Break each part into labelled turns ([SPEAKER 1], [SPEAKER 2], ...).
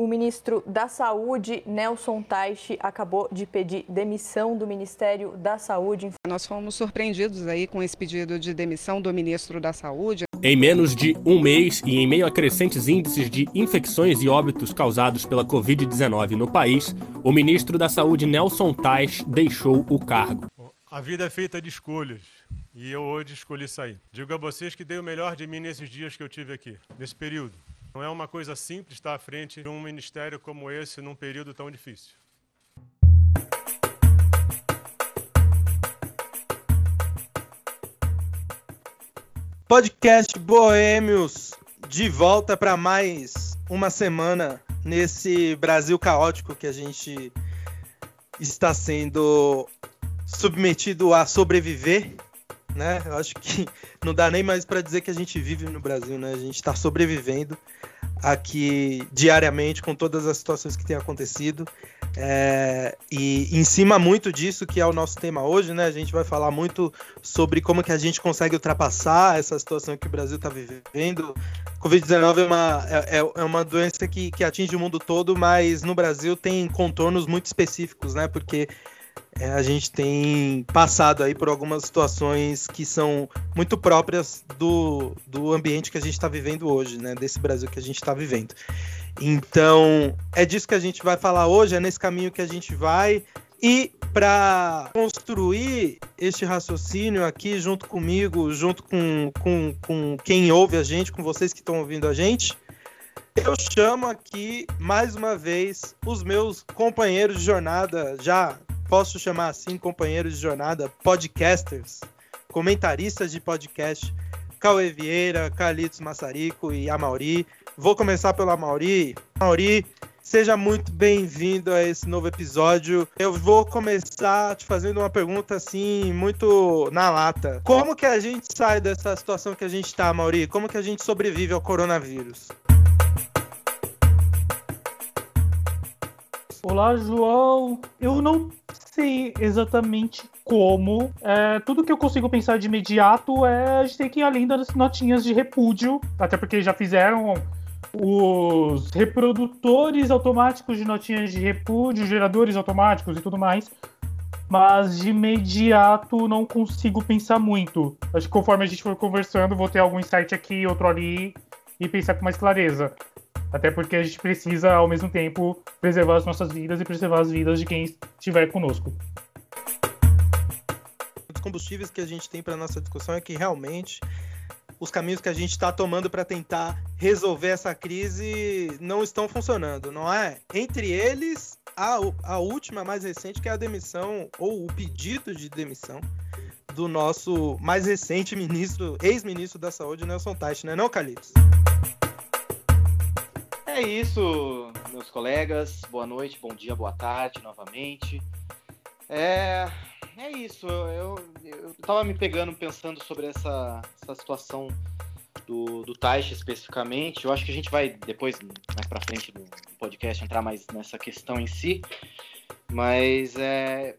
[SPEAKER 1] O ministro da Saúde, Nelson Taixe, acabou de pedir demissão do Ministério da Saúde.
[SPEAKER 2] Nós fomos surpreendidos aí com esse pedido de demissão do ministro da Saúde.
[SPEAKER 3] Em menos de um mês e em meio a crescentes índices de infecções e óbitos causados pela Covid-19 no país, o ministro da Saúde, Nelson Tais, deixou o cargo.
[SPEAKER 4] A vida é feita de escolhas e eu hoje escolhi sair. Digo a vocês que dei o melhor de mim nesses dias que eu tive aqui, nesse período. Não é uma coisa simples estar à frente de um ministério como esse num período tão difícil.
[SPEAKER 5] Podcast Boêmios de volta para mais uma semana nesse Brasil caótico que a gente está sendo submetido a sobreviver, né? Eu acho que não dá nem mais para dizer que a gente vive no Brasil, né? A gente está sobrevivendo aqui diariamente com todas as situações que têm acontecido. É, e em cima muito disso que é o nosso tema hoje, né? A gente vai falar muito sobre como que a gente consegue ultrapassar essa situação que o Brasil está vivendo. Covid-19 é uma, é, é, é uma doença que, que atinge o mundo todo, mas no Brasil tem contornos muito específicos, né? Porque é, a gente tem passado aí por algumas situações que são muito próprias do, do ambiente que a gente está vivendo hoje, né? Desse Brasil que a gente está vivendo. Então, é disso que a gente vai falar hoje, é nesse caminho que a gente vai. E para construir este raciocínio aqui junto comigo, junto com, com, com quem ouve a gente, com vocês que estão ouvindo a gente, eu chamo aqui mais uma vez os meus companheiros de jornada, já posso chamar assim, companheiros de jornada, podcasters, comentaristas de podcast, Cauê Vieira, Carlitos Massarico e Amauri. Vou começar pelo Amauri. Amauri, seja muito bem-vindo a esse novo episódio. Eu vou começar te fazendo uma pergunta assim, muito na lata. Como que a gente sai dessa situação que a gente está, Mauri? Como que a gente sobrevive ao coronavírus?
[SPEAKER 6] Olá, João. Eu não sei exatamente como. É, tudo que eu consigo pensar de imediato é a gente ter que ir além das notinhas de repúdio, até porque já fizeram os reprodutores automáticos de notinhas de repúdio, geradores automáticos e tudo mais. Mas de imediato não consigo pensar muito. Acho que conforme a gente for conversando, vou ter algum insight aqui, outro ali e pensar com mais clareza. Até porque a gente precisa, ao mesmo tempo, preservar as nossas vidas e preservar as vidas de quem estiver conosco.
[SPEAKER 5] Os combustíveis que a gente tem para nossa discussão é que realmente os caminhos que a gente está tomando para tentar resolver essa crise não estão funcionando, não é? Entre eles, a, a última, mais recente, que é a demissão, ou o pedido de demissão do nosso mais recente ministro, ex-ministro da Saúde, Nelson Teich, não é não, Calixto?
[SPEAKER 7] É isso, meus colegas. Boa noite, bom dia, boa tarde novamente. É, é isso. Eu, eu tava me pegando pensando sobre essa, essa situação do, do Taish especificamente. Eu acho que a gente vai depois, mais para frente do podcast, entrar mais nessa questão em si. Mas é,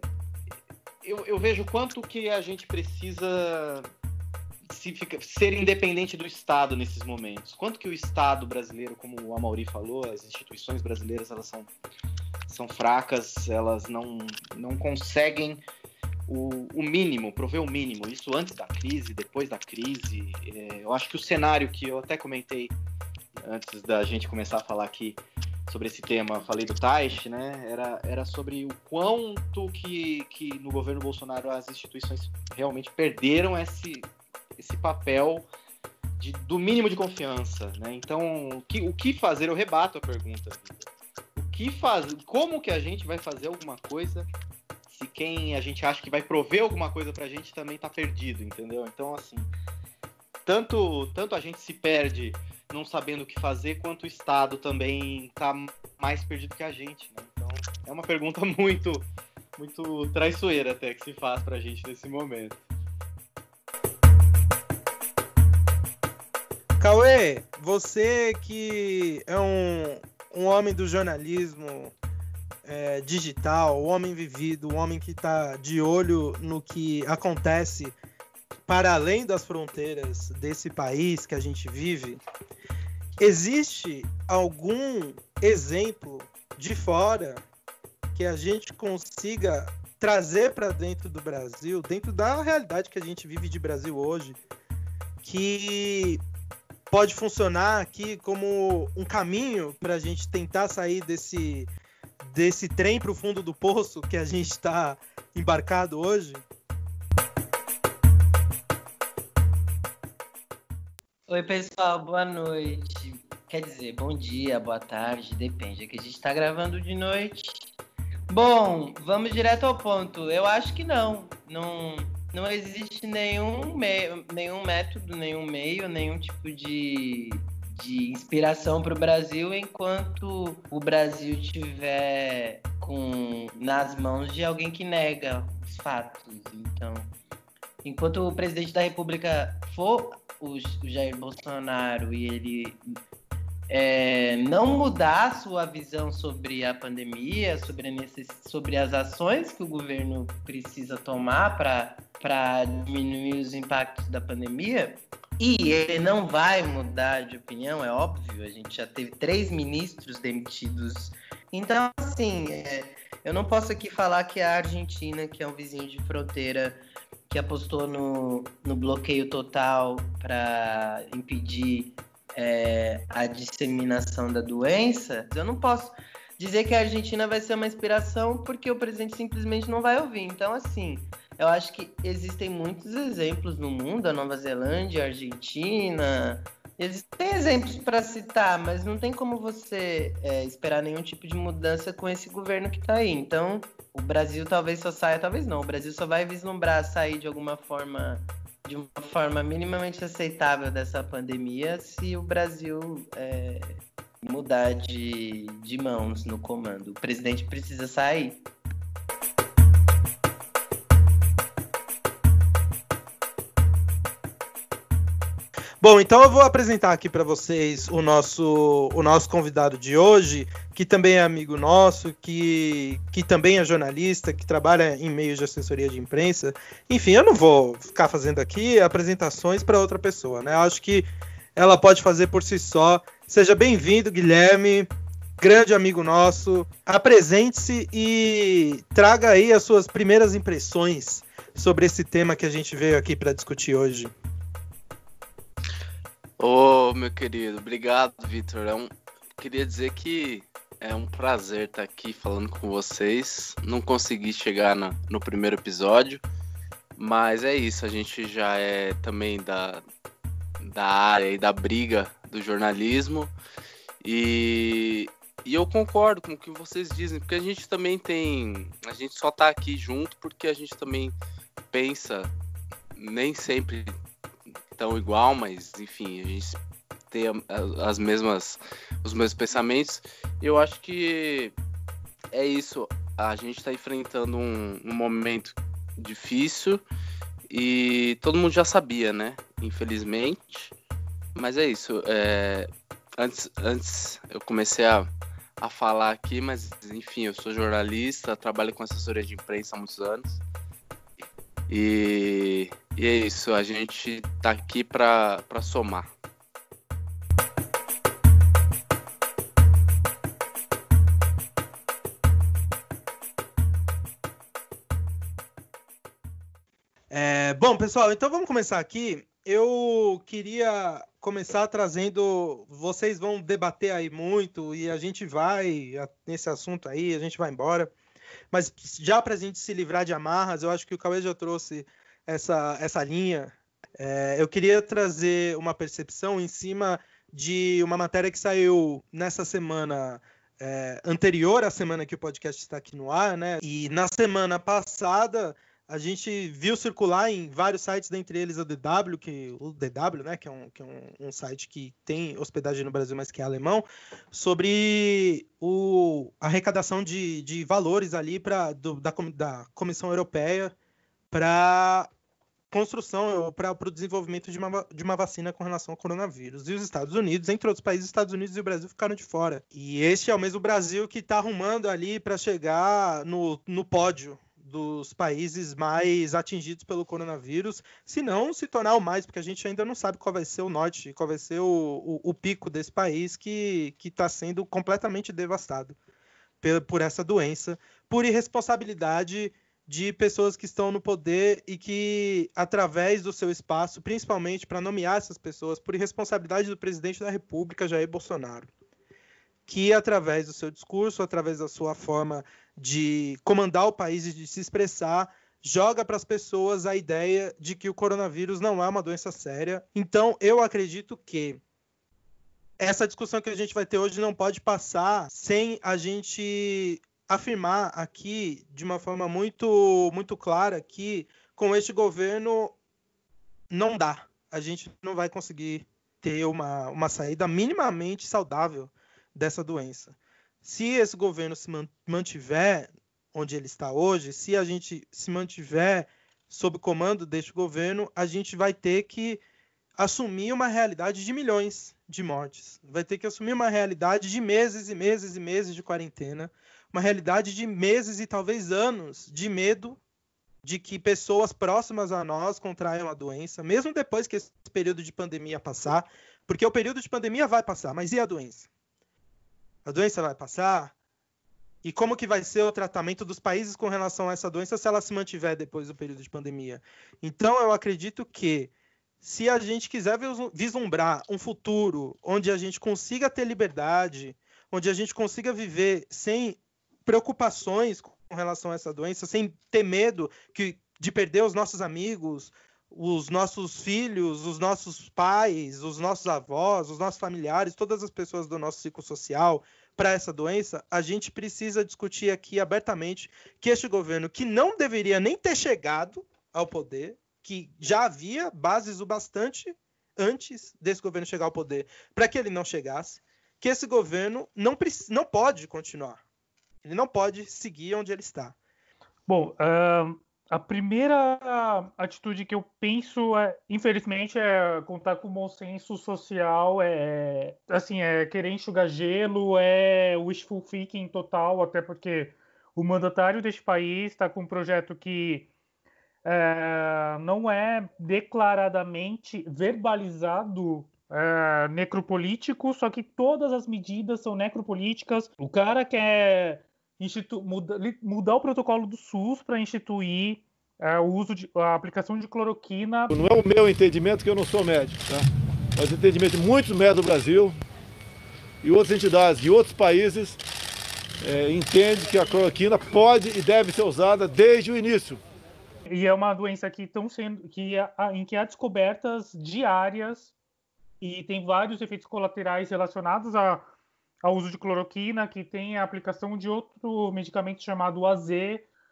[SPEAKER 7] eu, eu vejo quanto que a gente precisa se fica, ser independente do Estado nesses momentos? Quanto que o Estado brasileiro, como o Amauri falou, as instituições brasileiras elas são, são fracas, elas não, não conseguem o, o mínimo, prover o mínimo. Isso antes da crise, depois da crise. É, eu acho que o cenário que eu até comentei antes da gente começar a falar aqui sobre esse tema, falei do Taish, né? Era, era sobre o quanto que, que no governo Bolsonaro as instituições realmente perderam esse, esse papel de, do mínimo de confiança, né? Então, o que, o que fazer? Eu rebato a pergunta. O que fazer? Como que a gente vai fazer alguma coisa se quem a gente acha que vai prover alguma coisa pra gente também tá perdido, entendeu? Então, assim, tanto, tanto a gente se perde não sabendo o que fazer, quanto o Estado também tá mais perdido que a gente, né? Então, é uma pergunta muito, muito traiçoeira até que se faz pra gente nesse momento.
[SPEAKER 5] Cauê, você que é um, um homem do jornalismo é, digital, o homem vivido, o homem que está de olho no que acontece para além das fronteiras desse país que a gente vive, existe algum exemplo de fora que a gente consiga trazer para dentro do Brasil, dentro da realidade que a gente vive de Brasil hoje, que pode funcionar aqui como um caminho para a gente tentar sair desse, desse trem para o fundo do poço que a gente está embarcado hoje?
[SPEAKER 8] Oi, pessoal, boa noite. Quer dizer, bom dia, boa tarde, depende. É que a gente está gravando de noite. Bom, vamos direto ao ponto. Eu acho que não. Não, não existe nenhum, nenhum método, nenhum meio, nenhum tipo de, de inspiração para o Brasil enquanto o Brasil tiver com nas mãos de alguém que nega os fatos. Então, enquanto o presidente da República for o, Jair Bolsonaro e ele é, não mudar a sua visão sobre a pandemia, sobre, necess... sobre as ações que o governo precisa tomar para diminuir os impactos da pandemia, e ele não vai mudar de opinião, é óbvio, a gente já teve três ministros demitidos. Então, assim, é, eu não posso aqui falar que a Argentina, que é um vizinho de fronteira, que apostou no, no bloqueio total para impedir é, a disseminação da doença, eu não posso dizer que a Argentina vai ser uma inspiração porque o presidente simplesmente não vai ouvir. Então, assim, eu acho que existem muitos exemplos no mundo, a Nova Zelândia, a Argentina. Existem exemplos para citar, mas não tem como você é, esperar nenhum tipo de mudança com esse governo que está aí. Então, o Brasil talvez só saia, talvez não. O Brasil só vai vislumbrar sair de alguma forma de uma forma minimamente aceitável dessa pandemia se o Brasil é, mudar de, de mãos no comando. O presidente precisa sair.
[SPEAKER 5] Bom, então eu vou apresentar aqui para vocês o nosso, o nosso convidado de hoje, que também é amigo nosso, que, que também é jornalista, que trabalha em meios de assessoria de imprensa. Enfim, eu não vou ficar fazendo aqui apresentações para outra pessoa, né? Eu acho que ela pode fazer por si só. Seja bem-vindo, Guilherme, grande amigo nosso. Apresente-se e traga aí as suas primeiras impressões sobre esse tema que a gente veio aqui para discutir hoje.
[SPEAKER 9] Ô, oh, meu querido, obrigado, Vitor. É um... Queria dizer que é um prazer estar aqui falando com vocês. Não consegui chegar na... no primeiro episódio, mas é isso. A gente já é também da, da área e da briga do jornalismo. E... e eu concordo com o que vocês dizem, porque a gente também tem. A gente só tá aqui junto porque a gente também pensa nem sempre tão igual, mas enfim, a gente tem as mesmas os mesmos pensamentos. Eu acho que é isso. A gente está enfrentando um, um, momento difícil e todo mundo já sabia, né? Infelizmente. Mas é isso. É... Antes, antes eu comecei a, a falar aqui, mas enfim, eu sou jornalista, trabalho com assessoria de imprensa há muitos anos. E, e é isso, a gente tá aqui para somar.
[SPEAKER 5] É, bom, pessoal, então vamos começar aqui. Eu queria começar trazendo. Vocês vão debater aí muito e a gente vai nesse assunto aí, a gente vai embora. Mas já para a gente se livrar de amarras, eu acho que o Cauê já trouxe essa, essa linha. É, eu queria trazer uma percepção em cima de uma matéria que saiu nessa semana é, anterior à semana que o podcast está aqui no ar, né? E na semana passada a gente viu circular em vários sites, dentre eles o DW, que o DW, né, que é, um, que é um, um, site que tem hospedagem no Brasil, mas que é alemão, sobre o, a arrecadação de, de valores ali para da, da Comissão Europeia para construção, para o desenvolvimento de uma, de uma vacina com relação ao coronavírus. E os Estados Unidos, entre outros países, os Estados Unidos e o Brasil ficaram de fora. E este é o mesmo Brasil que está arrumando ali para chegar no, no pódio dos países mais atingidos pelo coronavírus, se não se tornar o mais, porque a gente ainda não sabe qual vai ser o norte, qual vai ser o, o, o pico desse país que está sendo completamente devastado por, por essa doença, por irresponsabilidade de pessoas que estão no poder e que, através do seu espaço, principalmente para nomear essas pessoas, por irresponsabilidade do presidente da República, Jair Bolsonaro, que, através do seu discurso, através da sua forma de comandar o país e de se expressar, joga para as pessoas a ideia de que o coronavírus não é uma doença séria. Então, eu acredito que essa discussão que a gente vai ter hoje não pode passar sem a gente afirmar aqui de uma forma muito muito clara que com este governo não dá. A gente não vai conseguir ter uma, uma saída minimamente saudável dessa doença se esse governo se mantiver onde ele está hoje, se a gente se mantiver sob comando deste governo, a gente vai ter que assumir uma realidade de milhões de mortes. Vai ter que assumir uma realidade de meses e meses e meses de quarentena, uma realidade de meses e talvez anos de medo de que pessoas próximas a nós contraiam a doença, mesmo depois que esse período de pandemia passar, porque o período de pandemia vai passar, mas e a doença? A doença vai passar? E como que vai ser o tratamento dos países com relação a essa doença se ela se mantiver depois do período de pandemia? Então, eu acredito que se a gente quiser vislumbrar um futuro onde a gente consiga ter liberdade, onde a gente consiga viver sem preocupações com relação a essa doença, sem ter medo que, de perder os nossos amigos, os nossos filhos, os nossos pais, os nossos avós, os nossos familiares, todas as pessoas do nosso ciclo social para essa doença, a gente precisa discutir aqui abertamente que este governo, que não deveria nem ter chegado ao poder, que já havia bases o bastante antes desse governo chegar ao poder, para que ele não chegasse, que esse governo não, não pode continuar. Ele não pode seguir onde ele está.
[SPEAKER 6] Bom, a primeira atitude que eu penso, é, infelizmente, é contar com o bom senso social, é assim, é querer enxugar gelo, é wishful thinking total, até porque o mandatário deste país está com um projeto que é, não é declaradamente verbalizado é, necropolítico, só que todas as medidas são necropolíticas. O cara quer institu muda, mudar o protocolo do SUS para instituir é, o uso de a aplicação de cloroquina.
[SPEAKER 10] Não é o meu entendimento que eu não sou médico, tá? Mas o entendimento de muitos médicos do Brasil e outras entidades de outros países é, entende que a cloroquina pode e deve ser usada desde o início.
[SPEAKER 6] E é uma doença que estão sendo que em que há descobertas diárias e tem vários efeitos colaterais relacionados a ao uso de cloroquina, que tem a aplicação de outro medicamento chamado AZ.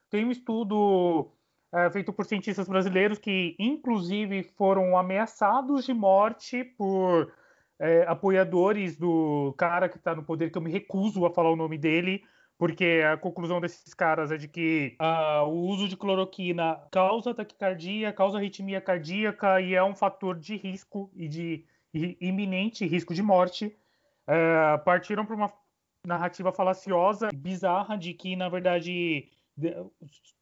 [SPEAKER 6] Tem um estudo é, feito por cientistas brasileiros que, inclusive, foram ameaçados de morte por é, apoiadores do cara que está no poder, que eu me recuso a falar o nome dele, porque a conclusão desses caras é de que uh, o uso de cloroquina causa taquicardia, causa arritmia cardíaca e é um fator de risco e de iminente risco de morte é, partiram para uma narrativa falaciosa, bizarra, de que, na verdade,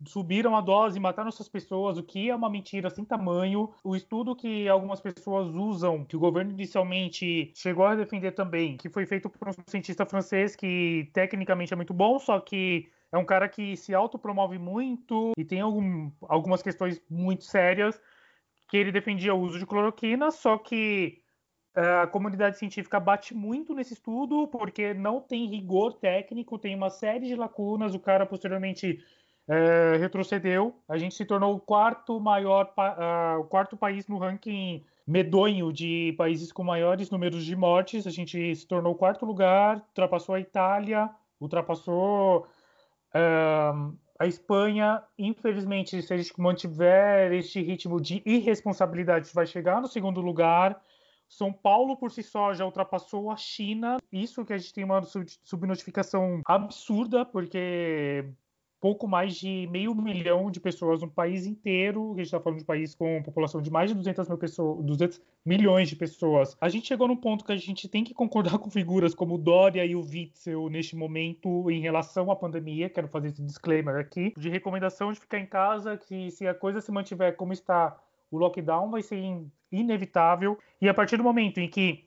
[SPEAKER 6] subiram a dose, mataram essas pessoas, o que é uma mentira sem tamanho. O estudo que algumas pessoas usam, que o governo inicialmente chegou a defender também, que foi feito por um cientista francês que tecnicamente é muito bom, só que é um cara que se autopromove muito e tem algum, algumas questões muito sérias, que ele defendia o uso de cloroquina, só que a comunidade científica bate muito nesse estudo porque não tem rigor técnico, tem uma série de lacunas. O cara posteriormente é, retrocedeu. A gente se tornou o quarto maior, uh, o quarto país no ranking medonho de países com maiores números de mortes. A gente se tornou o quarto lugar, ultrapassou a Itália, ultrapassou uh, a Espanha. Infelizmente, se a gente mantiver este ritmo de irresponsabilidade, vai chegar no segundo lugar. São Paulo por si só já ultrapassou a China. Isso que a gente tem uma subnotificação absurda, porque pouco mais de meio milhão de pessoas no país inteiro. A gente está falando de um país com população de mais de 200, mil pessoas, 200 milhões de pessoas. A gente chegou num ponto que a gente tem que concordar com figuras como o Dória e o Witzel neste momento em relação à pandemia. Quero fazer esse disclaimer aqui, de recomendação de ficar em casa, que se a coisa se mantiver como está, o lockdown vai ser inevitável. E a partir do momento em que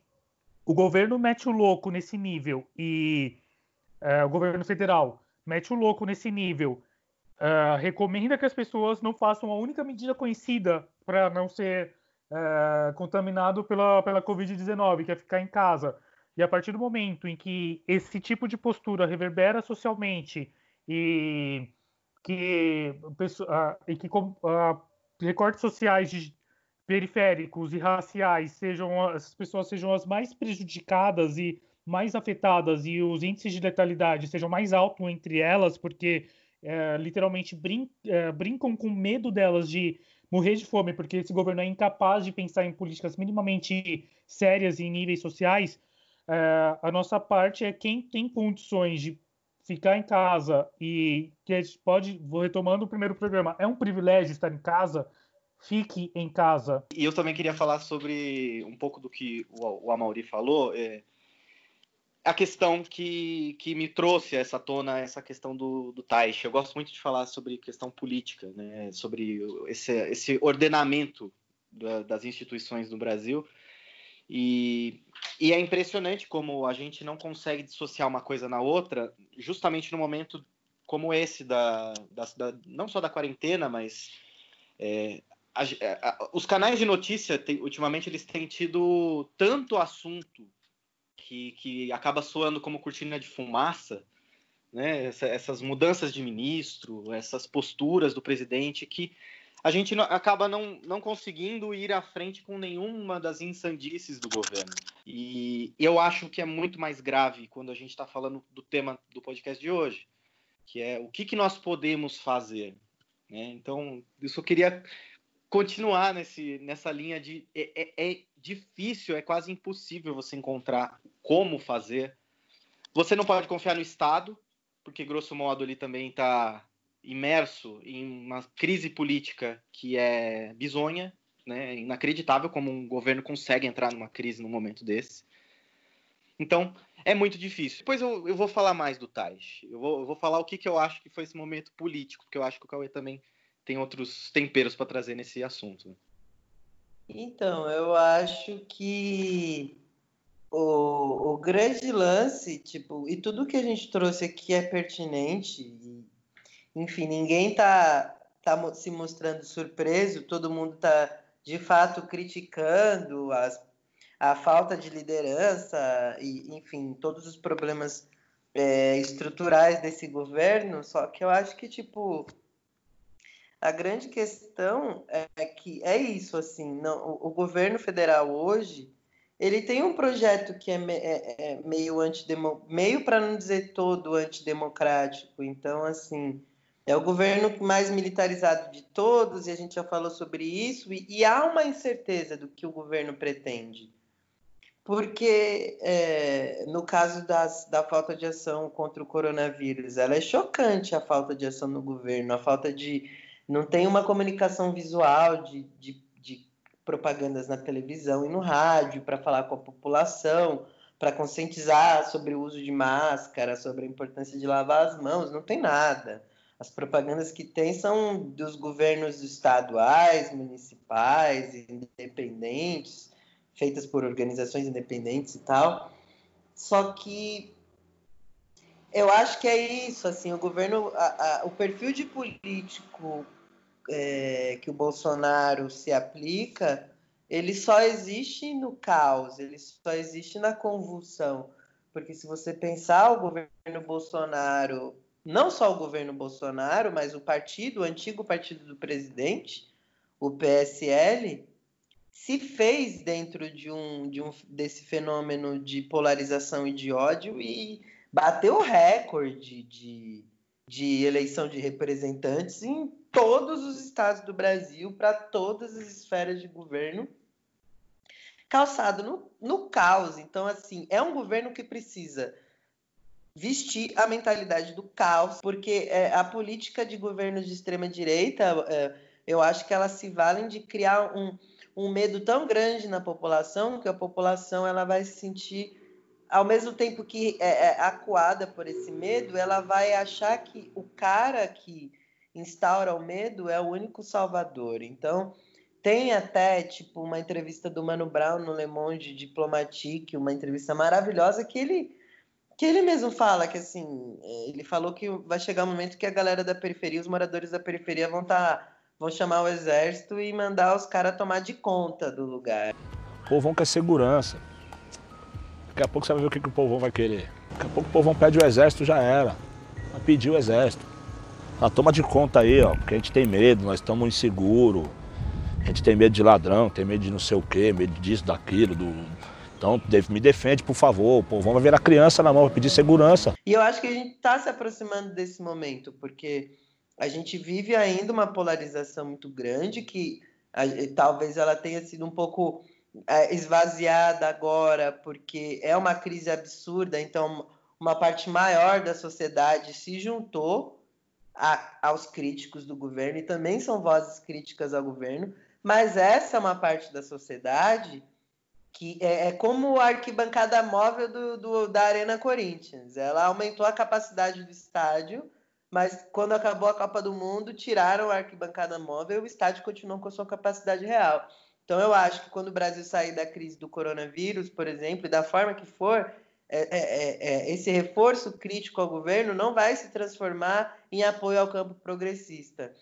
[SPEAKER 6] o governo mete o louco nesse nível e é, o governo federal mete o louco nesse nível, uh, recomenda que as pessoas não façam a única medida conhecida para não ser uh, contaminado pela, pela Covid-19, que é ficar em casa. E a partir do momento em que esse tipo de postura reverbera socialmente e que, uh, e que recortes sociais de periféricos e raciais sejam as pessoas sejam as mais prejudicadas e mais afetadas e os índices de letalidade sejam mais altos entre elas, porque é, literalmente brin é, brincam com medo delas de morrer de fome, porque esse governo é incapaz de pensar em políticas minimamente sérias em níveis sociais, é, a nossa parte é quem tem condições de ficar em casa e que a gente pode, vou retomando o primeiro programa, é um privilégio estar em casa, fique em casa.
[SPEAKER 7] E eu também queria falar sobre um pouco do que o, o Amauri falou. É, a questão que, que me trouxe essa tona, essa questão do, do Taish. Eu gosto muito de falar sobre questão política, né? sobre esse, esse ordenamento da, das instituições no Brasil. E, e, é impressionante como a gente não consegue dissociar uma coisa na outra, justamente no momento como esse, da, da, da não só da quarentena, mas é, a, a, os canais de notícia, tem, ultimamente, eles têm tido tanto assunto que, que acaba soando como cortina de fumaça, né? Essa, essas mudanças de ministro, essas posturas do presidente, que a gente não, acaba não, não conseguindo ir à frente com nenhuma das insandices do governo. E eu acho que é muito mais grave quando a gente está falando do tema do podcast de hoje, que é o que, que nós podemos fazer. Né? Então, eu queria continuar nesse, nessa linha de é, é, é, difícil, é quase impossível você encontrar como fazer. Você não pode confiar no Estado, porque grosso modo ele também está imerso em uma crise política que é bizonha, né? inacreditável como um governo consegue entrar numa crise num momento desse. Então, é muito difícil. Depois eu, eu vou falar mais do Tais. Eu vou, eu vou falar o que, que eu acho que foi esse momento político, porque eu acho que o Cauê também tem outros temperos para trazer nesse assunto.
[SPEAKER 8] Então, eu acho que o, o grande lance, tipo, e tudo que a gente trouxe aqui é pertinente, e, enfim, ninguém tá, tá se mostrando surpreso, todo mundo tá de fato criticando as, a falta de liderança e, enfim, todos os problemas é, estruturais desse governo, só que eu acho que, tipo, a grande questão é que é isso, assim, não, o, o governo federal hoje ele tem um projeto que é, é, é meio antidemocrático, meio para não dizer todo antidemocrático. Então, assim, é o governo mais militarizado de todos, e a gente já falou sobre isso, e, e há uma incerteza do que o governo pretende. Porque, é, no caso das, da falta de ação contra o coronavírus, ela é chocante a falta de ação no governo, a falta de não tem uma comunicação visual de, de, de propagandas na televisão e no rádio para falar com a população, para conscientizar sobre o uso de máscara, sobre a importância de lavar as mãos, não tem nada. As propagandas que tem são dos governos estaduais, municipais, independentes, feitas por organizações independentes e tal. Só que eu acho que é isso, assim, o governo, a, a, o perfil de político é, que o Bolsonaro se aplica, ele só existe no caos, ele só existe na convulsão. Porque se você pensar o governo Bolsonaro, não só o governo Bolsonaro, mas o partido, o antigo partido do presidente, o PSL, se fez dentro de um, de um desse fenômeno de polarização e de ódio e bateu recorde de, de eleição de representantes em todos os estados do Brasil, para todas as esferas de governo, calçado no, no caos. Então, assim, é um governo que precisa vestir a mentalidade do caos, porque é, a política de governos de extrema direita, é, eu acho que elas se valem de criar um, um medo tão grande na população que a população ela vai se sentir ao mesmo tempo que é, é acuada por esse medo, ela vai achar que o cara que instaura o medo é o único salvador. Então, tem até tipo uma entrevista do Mano Brown no Le Monde Diplomatique, uma entrevista maravilhosa que ele que ele mesmo fala que assim, ele falou que vai chegar um momento que a galera da periferia, os moradores da periferia vão tá, vão chamar o exército e mandar os caras tomar de conta do lugar.
[SPEAKER 11] O povão quer segurança. Daqui a pouco você vai ver o que, que o povão vai querer. Daqui a pouco o povão pede o exército, já era. Vai pedir o exército. Ah, toma de conta aí, ó, porque a gente tem medo, nós estamos inseguros. A gente tem medo de ladrão, tem medo de não sei o quê, medo disso, daquilo, do, então, me defende, por favor. Povão vai ver a criança na mão, vai pedir segurança.
[SPEAKER 8] E eu acho que a gente está se aproximando desse momento, porque a gente vive ainda uma polarização muito grande, que a, talvez ela tenha sido um pouco é, esvaziada agora, porque é uma crise absurda, então uma parte maior da sociedade se juntou a, aos críticos do governo, e também são vozes críticas ao governo, mas essa é uma parte da sociedade que é, é como a arquibancada móvel do, do, da Arena Corinthians. Ela aumentou a capacidade do estádio, mas quando acabou a Copa do Mundo, tiraram a arquibancada móvel e o estádio continuou com a sua capacidade real. Então eu acho que quando o Brasil sair da crise do coronavírus, por exemplo, da forma que for, é, é, é, é esse reforço crítico ao governo não vai se transformar em apoio ao campo progressista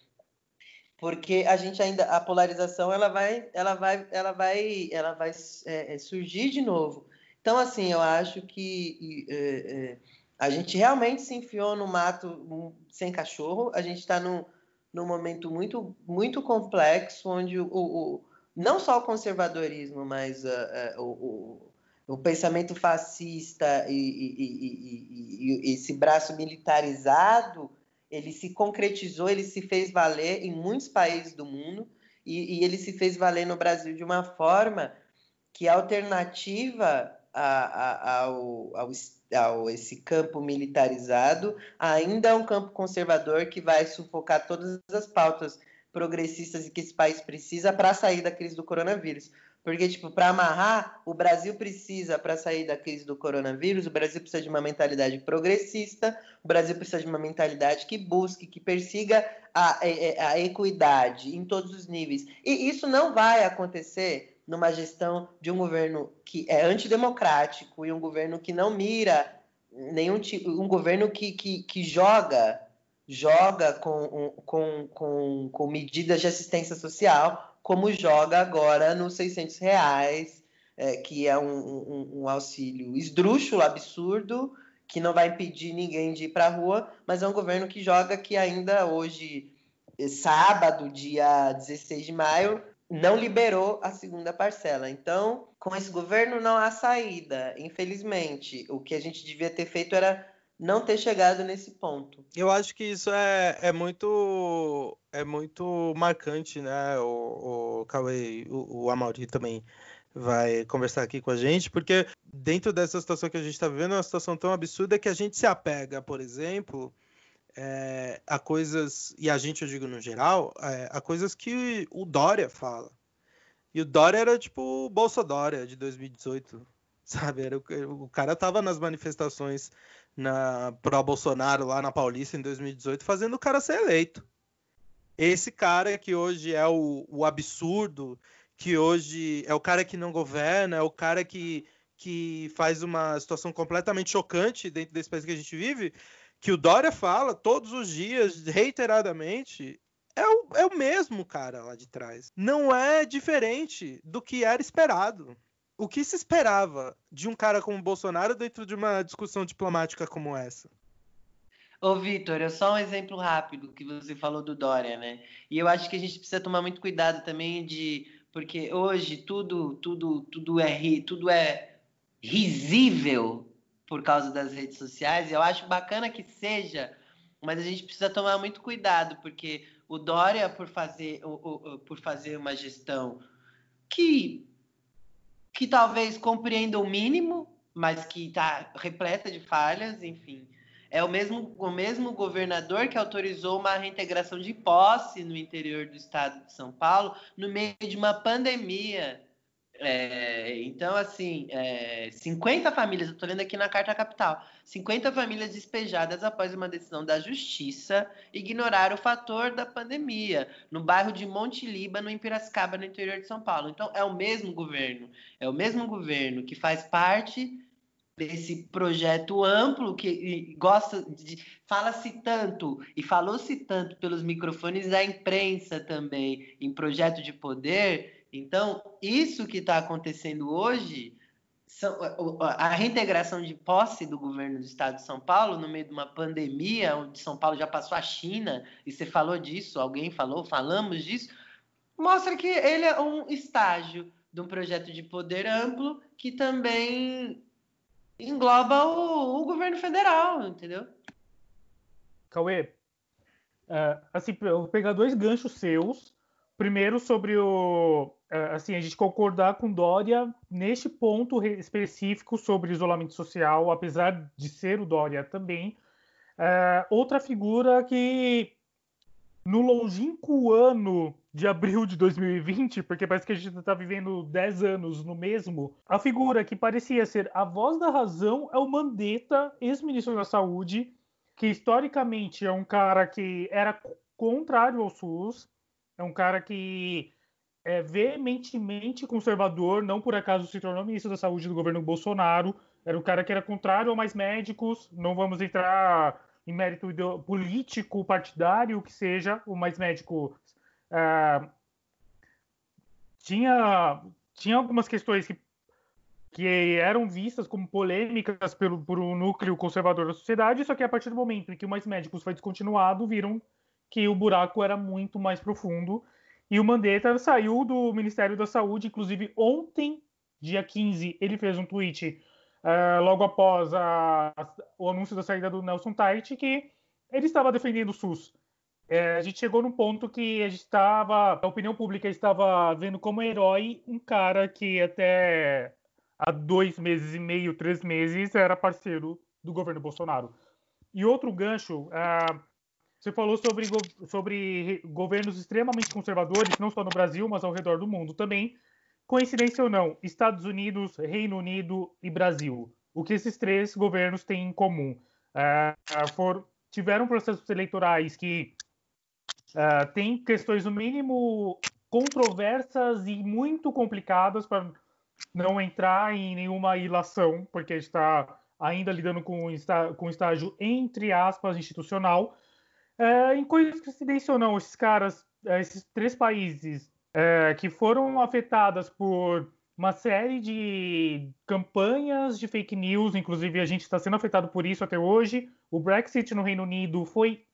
[SPEAKER 8] porque a gente ainda a polarização ela vai ela vai ela vai ela vai é, é, surgir de novo. Então assim eu acho que é, é, a gente realmente se enfiou no mato sem cachorro. A gente está num, num momento muito muito complexo onde o, o não só o conservadorismo mas uh, uh, o, o, o pensamento fascista e, e, e, e esse braço militarizado ele se concretizou, ele se fez valer em muitos países do mundo e, e ele se fez valer no Brasil de uma forma que a alternativa a, a, ao, ao, ao, esse campo militarizado ainda é um campo conservador que vai sufocar todas as pautas progressistas que esse país precisa para sair da crise do coronavírus. Porque, tipo, para amarrar, o Brasil precisa, para sair da crise do coronavírus, o Brasil precisa de uma mentalidade progressista, o Brasil precisa de uma mentalidade que busque, que persiga a, a, a equidade em todos os níveis. E isso não vai acontecer numa gestão de um governo que é antidemocrático e um governo que não mira nenhum tipo, um governo que, que, que joga joga com, com, com, com medidas de assistência social como joga agora nos 600 reais, é, que é um, um, um, auxílio esdrúxulo, absurdo, que não vai impedir ninguém de ir para a rua, mas é um governo que joga que ainda hoje, é, sábado, dia 16 de maio, não liberou a segunda parcela. Então, com esse governo não há saída, infelizmente. O que a gente devia ter feito era não ter chegado nesse ponto.
[SPEAKER 5] Eu acho que isso é, é muito é muito marcante, né? O, o Cauê, o, o também vai conversar aqui com a gente, porque dentro dessa situação que a gente está vivendo, é uma situação tão absurda que a gente se apega, por exemplo, é, a coisas, e a gente, eu digo no geral, é, a coisas que o Dória fala. E o Dória era tipo o Bolsa Dória de 2018, sabe? Era, o, o cara tava nas manifestações na pro Bolsonaro lá na Paulista em 2018, fazendo o cara ser eleito. Esse cara que hoje é o, o absurdo, que hoje é o cara que não governa, é o cara que, que faz uma situação completamente chocante dentro desse país que a gente vive, que o Dória fala todos os dias, reiteradamente, é o, é o mesmo cara lá de trás. Não é diferente do que era esperado o que se esperava de um cara como o Bolsonaro dentro de uma discussão diplomática como essa?
[SPEAKER 8] Ô, Vitor, é só um exemplo rápido que você falou do Dória, né? E eu acho que a gente precisa tomar muito cuidado também de. Porque hoje tudo, tudo, tudo é tudo é risível por causa das redes sociais. E eu acho bacana que seja, mas a gente precisa tomar muito cuidado, porque o Dória, por fazer, por fazer uma gestão que que talvez compreenda o mínimo, mas que está repleta de falhas, enfim. É o mesmo, o mesmo governador que autorizou uma reintegração de posse no interior do estado de São Paulo no meio de uma pandemia. É, então, assim, é, 50 famílias, eu estou lendo aqui na Carta Capital, 50 famílias despejadas após uma decisão da Justiça ignorar o fator da pandemia, no bairro de Monte Líbano, em Piracicaba, no interior de São Paulo. Então, é o mesmo governo, é o mesmo governo que faz parte desse projeto amplo que gosta de fala-se tanto e falou-se tanto pelos microfones da imprensa também em projeto de poder. Então, isso que está acontecendo hoje, a reintegração de posse do governo do estado de São Paulo no meio de uma pandemia, onde São Paulo já passou a China, e você falou disso, alguém falou, falamos disso, mostra que ele é um estágio de um projeto de poder amplo que também engloba o, o governo federal, entendeu?
[SPEAKER 6] Cauê, uh, assim, eu vou pegar dois ganchos seus. Primeiro, sobre o. Uh, assim, a gente concordar com Dória neste ponto específico sobre isolamento social, apesar de ser o Dória também. Uh, outra figura que, no longínquo ano de abril de 2020, porque parece que a gente está vivendo 10 anos no mesmo, a figura que parecia ser a voz da razão é o Mandetta, ex-ministro da Saúde, que historicamente é um cara que era contrário ao SUS, é um cara que é veementemente conservador, não por acaso se tornou ministro da Saúde do governo Bolsonaro, era um cara que era contrário a mais médicos, não vamos entrar em mérito político, partidário, o que seja, o mais médico é, tinha, tinha algumas questões que, que eram vistas como polêmicas pelo, por um núcleo conservador da sociedade, só que a partir do momento em que o Mais Médicos foi descontinuado, viram que o buraco era muito mais profundo. E o Mandetta saiu do Ministério da Saúde, inclusive ontem, dia 15, ele fez um tweet uh, logo após a, o anúncio da saída do Nelson Tait, que ele estava defendendo o SUS. É, a gente chegou num ponto que a gente estava, a opinião pública estava vendo como herói um cara que até há dois meses e meio, três meses, era parceiro do governo Bolsonaro. E outro gancho, uh, você falou sobre, sobre governos extremamente conservadores, não só no Brasil, mas ao redor do mundo também. Coincidência ou não, Estados Unidos, Reino Unido e Brasil. O que esses três governos têm em comum? Uh, for, tiveram processos eleitorais que Uh, tem questões, no mínimo, controversas e muito complicadas para não entrar em nenhuma ilação, porque está ainda lidando com com estágio, entre aspas, institucional. Uh, em coincidência ou não, esses caras, uh, esses três países que foram afetadas por uma série de campanhas de fake news, inclusive a gente está sendo afetado por isso até hoje. O Brexit no Reino Unido foi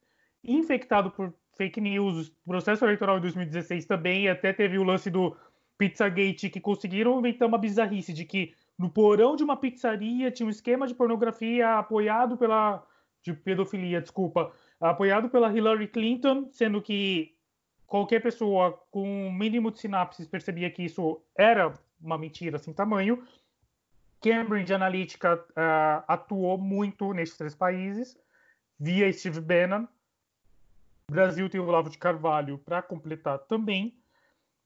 [SPEAKER 6] infectado por fake news, o processo eleitoral de 2016 também, até teve o lance do Pizzagate, que conseguiram inventar uma bizarrice de que no porão de uma pizzaria tinha um esquema de pornografia apoiado pela. de pedofilia, desculpa, apoiado pela Hillary Clinton, sendo que qualquer pessoa com um mínimo de sinapses percebia que isso era uma mentira sem tamanho. Cambridge Analytica uh, atuou muito nesses três países, via Steve Bannon, o Brasil tem o Olavo de Carvalho para completar também.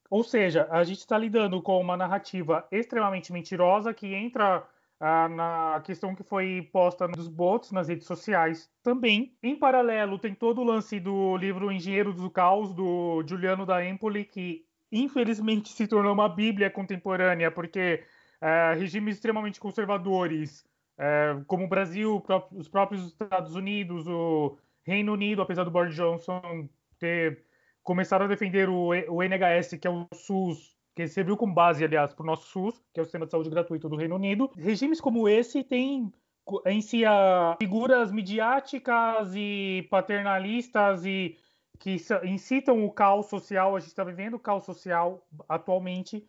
[SPEAKER 6] Ou seja, a gente está lidando com uma narrativa extremamente mentirosa que entra na questão que foi posta nos bots, nas redes sociais também. Em paralelo, tem todo o lance do livro Engenheiro do Caos, do Giuliano da Empoli, que infelizmente se tornou uma bíblia contemporânea, porque ah, regimes extremamente conservadores, ah, como o Brasil, os próprios Estados Unidos, o Reino Unido, apesar do Boris Johnson ter começado a defender o, o NHS, que é o SUS, que serviu como base, aliás, para o nosso SUS, que é o sistema de saúde gratuito do Reino Unido. Regimes como esse têm em si a figuras midiáticas e paternalistas e que incitam o caos social. A gente está vivendo o caos social atualmente.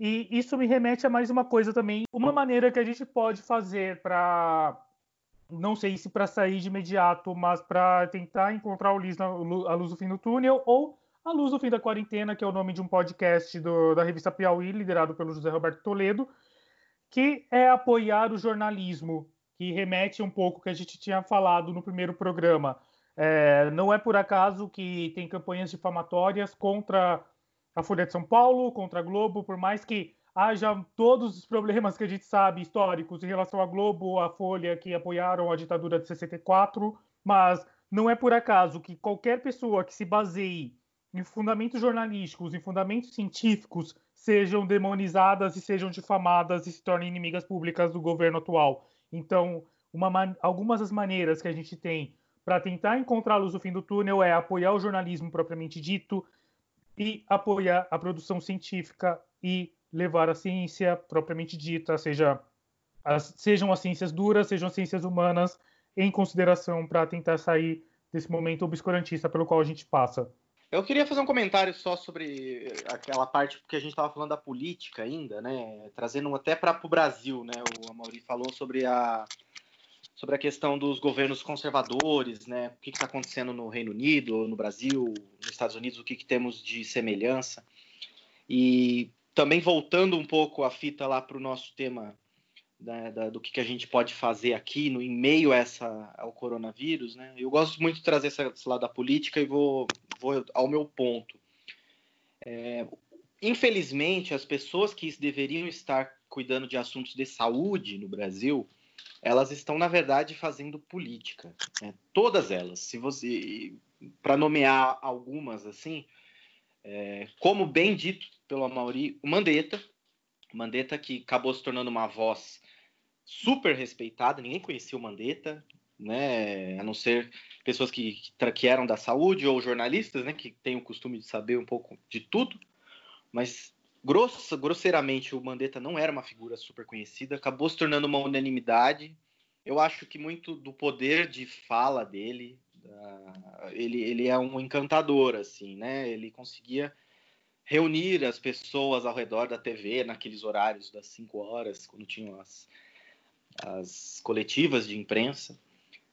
[SPEAKER 6] E isso me remete a mais uma coisa também. Uma maneira que a gente pode fazer para não sei se para sair de imediato, mas para tentar encontrar a luz do fim do túnel ou a luz do fim da quarentena, que é o nome de um podcast do, da revista Piauí, liderado pelo José Roberto Toledo, que é apoiar o jornalismo, que remete um pouco que a gente tinha falado no primeiro programa. É, não é por acaso que tem campanhas difamatórias contra a Folha de São Paulo, contra a Globo, por mais que haja todos os problemas que a gente sabe históricos em relação à Globo, à Folha, que apoiaram a ditadura de 64, mas não é por acaso que qualquer pessoa que se baseie em fundamentos jornalísticos, em fundamentos científicos, sejam demonizadas e sejam difamadas e se tornem inimigas públicas do governo atual. Então, uma, algumas das maneiras que a gente tem para tentar encontrar a luz no fim do túnel é apoiar o jornalismo propriamente dito e apoiar a produção científica e levar a ciência propriamente dita, seja as, sejam as ciências duras, sejam as ciências humanas, em consideração para tentar sair desse momento obscurantista pelo qual a gente passa.
[SPEAKER 7] Eu queria fazer um comentário só sobre aquela parte que a gente estava falando da política ainda, né? Trazendo até para o Brasil, né? O Amaury falou sobre a sobre a questão dos governos conservadores, né? O que está acontecendo no Reino Unido, no Brasil, nos Estados Unidos, o que, que temos de semelhança. E também voltando um pouco a fita lá para o nosso tema né, da, do que, que, a gente pode fazer aqui no, em meio a essa, ao coronavírus, né? Eu gosto muito de trazer esse lado da política e vou, vou ao meu ponto. É, infelizmente, as pessoas que deveriam estar cuidando de assuntos de saúde no Brasil, elas estão na verdade fazendo política. Né? Todas elas. Se você, para nomear algumas assim, é, como bem dito pelo Amaury, o Mandetta, Mandetta que acabou se tornando uma voz super respeitada, ninguém conhecia o Mandetta, né, a não ser pessoas que, que eram da saúde ou jornalistas, né, que têm o costume de saber um pouco de tudo, mas grossa, grosseiramente o Mandetta não era uma figura super conhecida, acabou se tornando uma unanimidade. Eu acho que muito do poder de fala dele, da, ele, ele é um encantador, assim, né? Ele conseguia reunir as pessoas ao redor da TV naqueles horários das 5 horas, quando tinham as, as coletivas de imprensa.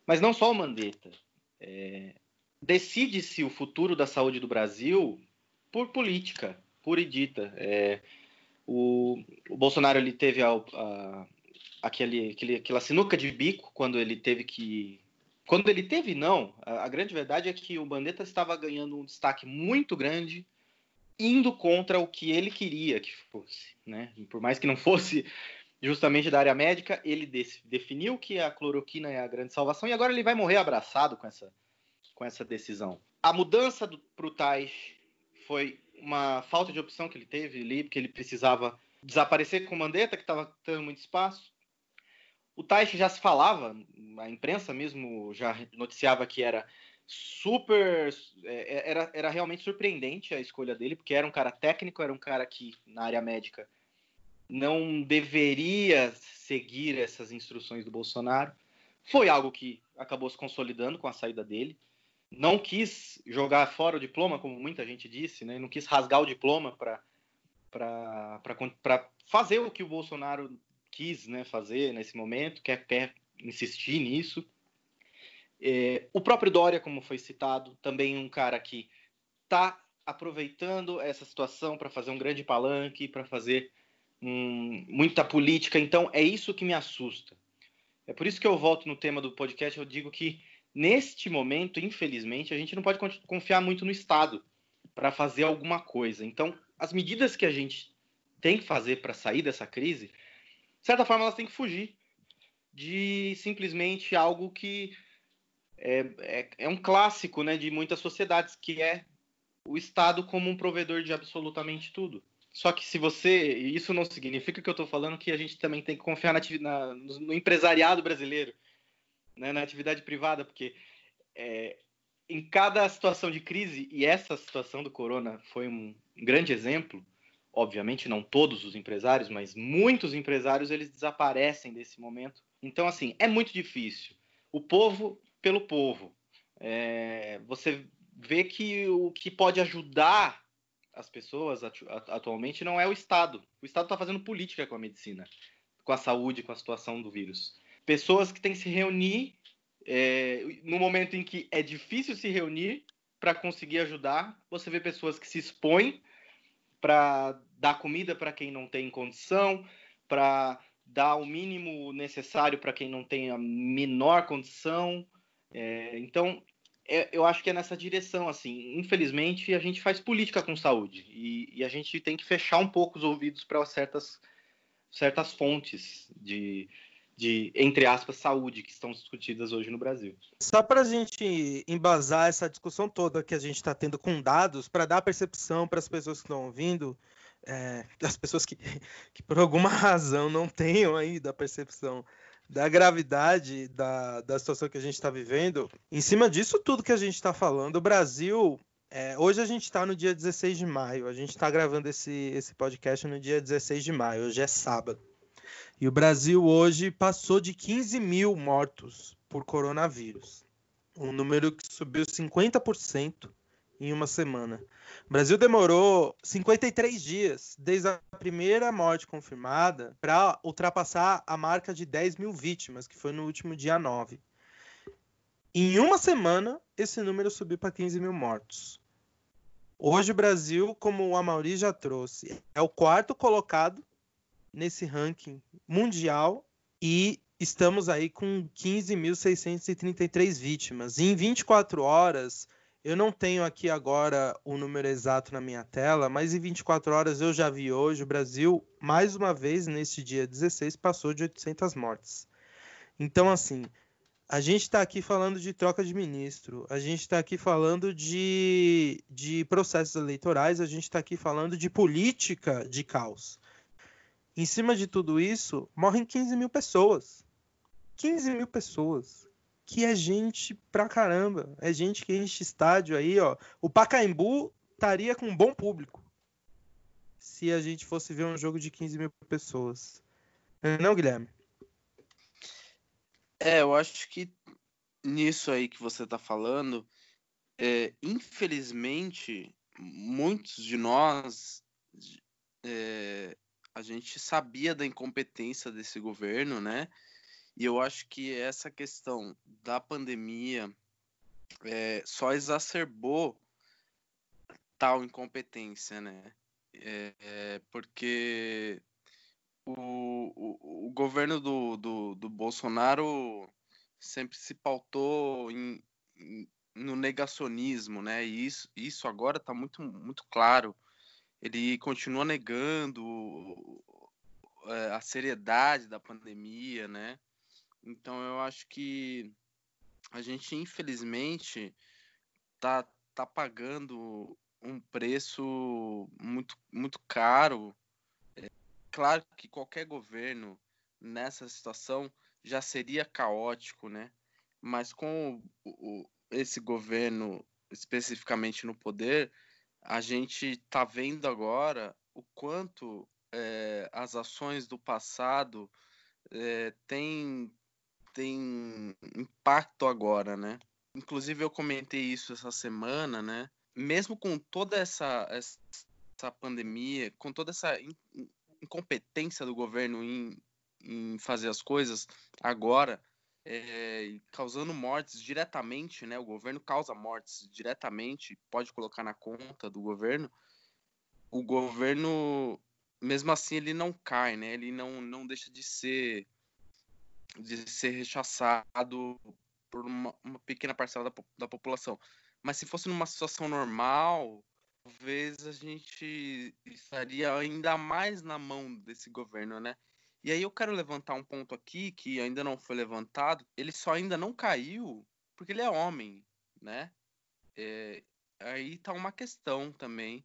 [SPEAKER 7] Mas não só o Mandetta. É, Decide-se o futuro da saúde do Brasil por política, pura e dita. É, o, o, Bolsonaro ele teve a, a, aquele, aquele, aquela sinuca de bico quando ele teve que. Quando ele teve, não. A, a grande verdade é que o Mandetta estava ganhando um destaque muito grande indo contra o que ele queria que fosse, né? Por mais que não fosse justamente da área médica, ele definiu que a cloroquina é a grande salvação e agora ele vai morrer abraçado com essa, com essa decisão. A mudança para o Taish foi uma falta de opção que ele teve ali, porque ele precisava desaparecer com o Mandetta, que estava tendo muito espaço. O Taish já se falava, a imprensa mesmo já noticiava que era super. É, é, era, era realmente surpreendente a escolha dele, porque era um cara técnico, era um cara que, na área médica, não deveria seguir essas instruções do Bolsonaro. Foi algo que acabou se consolidando com a saída dele. Não quis jogar fora o diploma, como muita gente disse, né? não quis rasgar o diploma para fazer o que o Bolsonaro quis né, fazer nesse momento, quer, quer insistir nisso. É, o próprio Dória, como foi citado, também um cara que está aproveitando essa situação para fazer um grande palanque, para fazer muita política. Então, é isso que me assusta. É por isso que eu volto no tema do podcast. Eu digo que, neste momento, infelizmente, a gente não pode confiar muito no Estado para fazer alguma coisa. Então, as medidas que a gente tem que fazer para sair dessa crise, de certa forma, elas têm que fugir de simplesmente algo que é, é, é um clássico né, de muitas sociedades, que é o Estado como um provedor de absolutamente tudo. Só que se você. Isso não significa que eu estou falando que a gente também tem que confiar na, na, no empresariado brasileiro, né, na atividade privada, porque é, em cada situação de crise, e essa situação do corona foi um grande exemplo, obviamente não todos os empresários, mas muitos empresários eles desaparecem desse momento. Então, assim, é muito difícil. O povo pelo povo. É, você vê que o que pode ajudar as pessoas atualmente não é o Estado. O Estado está fazendo política com a medicina, com a saúde, com a situação do vírus. Pessoas que têm que se reunir é, no momento em que é difícil se reunir para conseguir ajudar. Você vê pessoas que se expõem para dar comida para quem não tem condição, para dar o mínimo necessário para quem não tem a menor condição. É, então, é, eu acho que é nessa direção, assim. Infelizmente, a gente faz política com saúde e, e a gente tem que fechar um pouco os ouvidos para certas, certas fontes de, de, entre aspas, saúde que estão discutidas hoje no Brasil.
[SPEAKER 5] Só para a gente embasar essa discussão toda que a gente está tendo com dados, para dar percepção para as pessoas que estão ouvindo, é, as pessoas que, que por alguma razão não tenham ainda a percepção da gravidade da, da situação que a gente está vivendo, em cima disso tudo que a gente está falando, o Brasil. É, hoje a gente está no dia 16 de maio, a gente está gravando esse, esse podcast no dia 16 de maio, hoje é sábado. E o Brasil hoje passou de 15 mil mortos por coronavírus. Um número que subiu 50% em uma semana. O Brasil demorou 53 dias desde a primeira morte confirmada para ultrapassar a marca de 10 mil vítimas, que foi no último dia 9. Em uma semana, esse número subiu para 15 mil mortos. Hoje, o Brasil, como o Amauri já trouxe, é o quarto colocado nesse ranking mundial e estamos aí com 15.633 vítimas. E em 24 horas, eu não tenho aqui agora o número exato na minha tela, mas em 24 horas eu já vi hoje o Brasil, mais uma vez, neste dia 16, passou de 800 mortes. Então, assim, a gente está aqui falando de troca de ministro, a gente está aqui falando de, de processos eleitorais, a gente está aqui falando de política de caos. Em cima de tudo isso, morrem 15 mil pessoas. 15 mil pessoas que é gente pra caramba. É gente que enche estádio aí, ó. O Pacaembu estaria com um bom público se a gente fosse ver um jogo de 15 mil pessoas. Não, Guilherme?
[SPEAKER 9] É, eu acho que nisso aí que você tá falando, é, infelizmente, muitos de nós, é, a gente sabia da incompetência desse governo, né? E eu acho que essa questão da pandemia é, só exacerbou tal incompetência, né? É, é, porque o, o, o, governo do, do, do, Bolsonaro sempre se pautou em, em, no negacionismo, né? E isso, isso agora está muito, muito claro. Ele continua negando é, a seriedade da pandemia, né? Então eu acho que a gente infelizmente tá, tá pagando um preço muito, muito caro. É, claro que qualquer governo nessa situação já seria caótico, né? Mas com o, o, esse governo especificamente no poder, a gente está vendo agora o quanto é, as ações do passado é, têm tem impacto agora, né? Inclusive eu comentei isso essa semana, né? Mesmo com toda essa, essa pandemia, com toda essa incompetência do governo em, em fazer as coisas agora, é, causando mortes diretamente, né? O governo causa mortes diretamente, pode colocar na conta do governo. O governo, mesmo assim, ele não cai, né? Ele não, não deixa de ser de ser rechaçado por uma, uma pequena parcela da, da população. Mas se fosse numa situação normal, talvez a gente estaria ainda mais na mão desse governo, né? E aí eu quero levantar um ponto aqui que ainda não foi levantado. Ele só ainda não caiu porque ele é homem, né? É, aí tá uma questão também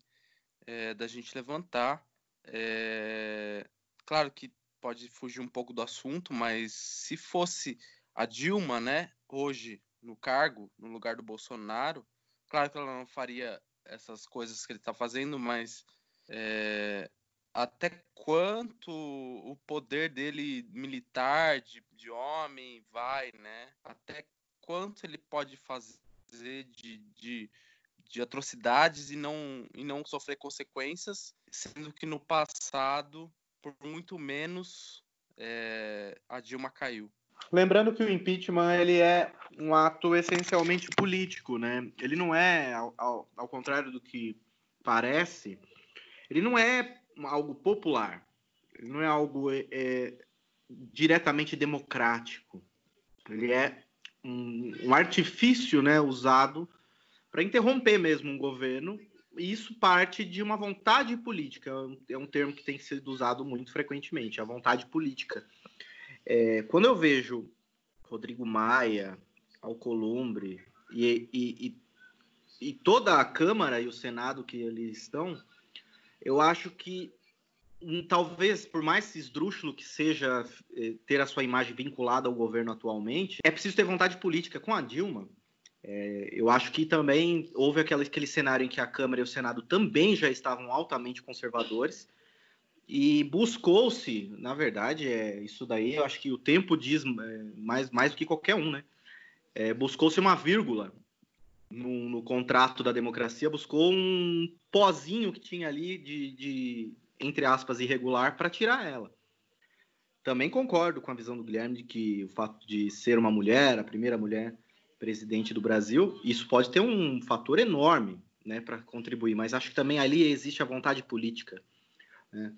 [SPEAKER 9] é, da gente levantar. É, claro que pode fugir um pouco do assunto, mas se fosse a Dilma, né, hoje no cargo, no lugar do Bolsonaro, claro que ela não faria essas coisas que ele está fazendo, mas é, até quanto o poder dele militar, de, de homem, vai, né? Até quanto ele pode fazer de, de, de atrocidades e não, e não sofrer consequências, sendo que no passado por muito menos é, a Dilma caiu.
[SPEAKER 7] Lembrando que o impeachment ele é um ato essencialmente político, né? Ele não é, ao, ao, contrário do que parece, ele não é algo popular. Ele não é algo é, é diretamente democrático. Ele é um, um artifício né, usado para interromper mesmo um governo, isso parte de uma vontade política, é um termo que tem sido usado muito frequentemente, a vontade política. É, quando eu vejo Rodrigo Maia, Alcolumbre e, e, e, e toda a Câmara e o Senado que eles estão, eu acho que hum, talvez, por mais esdrúxulo que seja eh, ter a sua imagem vinculada ao governo atualmente, é preciso ter vontade política. Com a Dilma, é, eu acho que também houve aquele, aquele cenário em que a Câmara e o Senado também já estavam altamente conservadores e buscou-se, na verdade, é, isso daí eu acho que o tempo diz é, mais, mais do que qualquer um, né? É, buscou-se uma vírgula no, no, contrato da democracia, buscou um pozinho que tinha ali de, de entre aspas, irregular para tirar ela. Também concordo com a visão do Guilherme de que o fato de ser uma mulher, a primeira mulher presidente do Brasil, isso pode ter um fator enorme né, para contribuir, mas acho que também ali existe a vontade política. Né?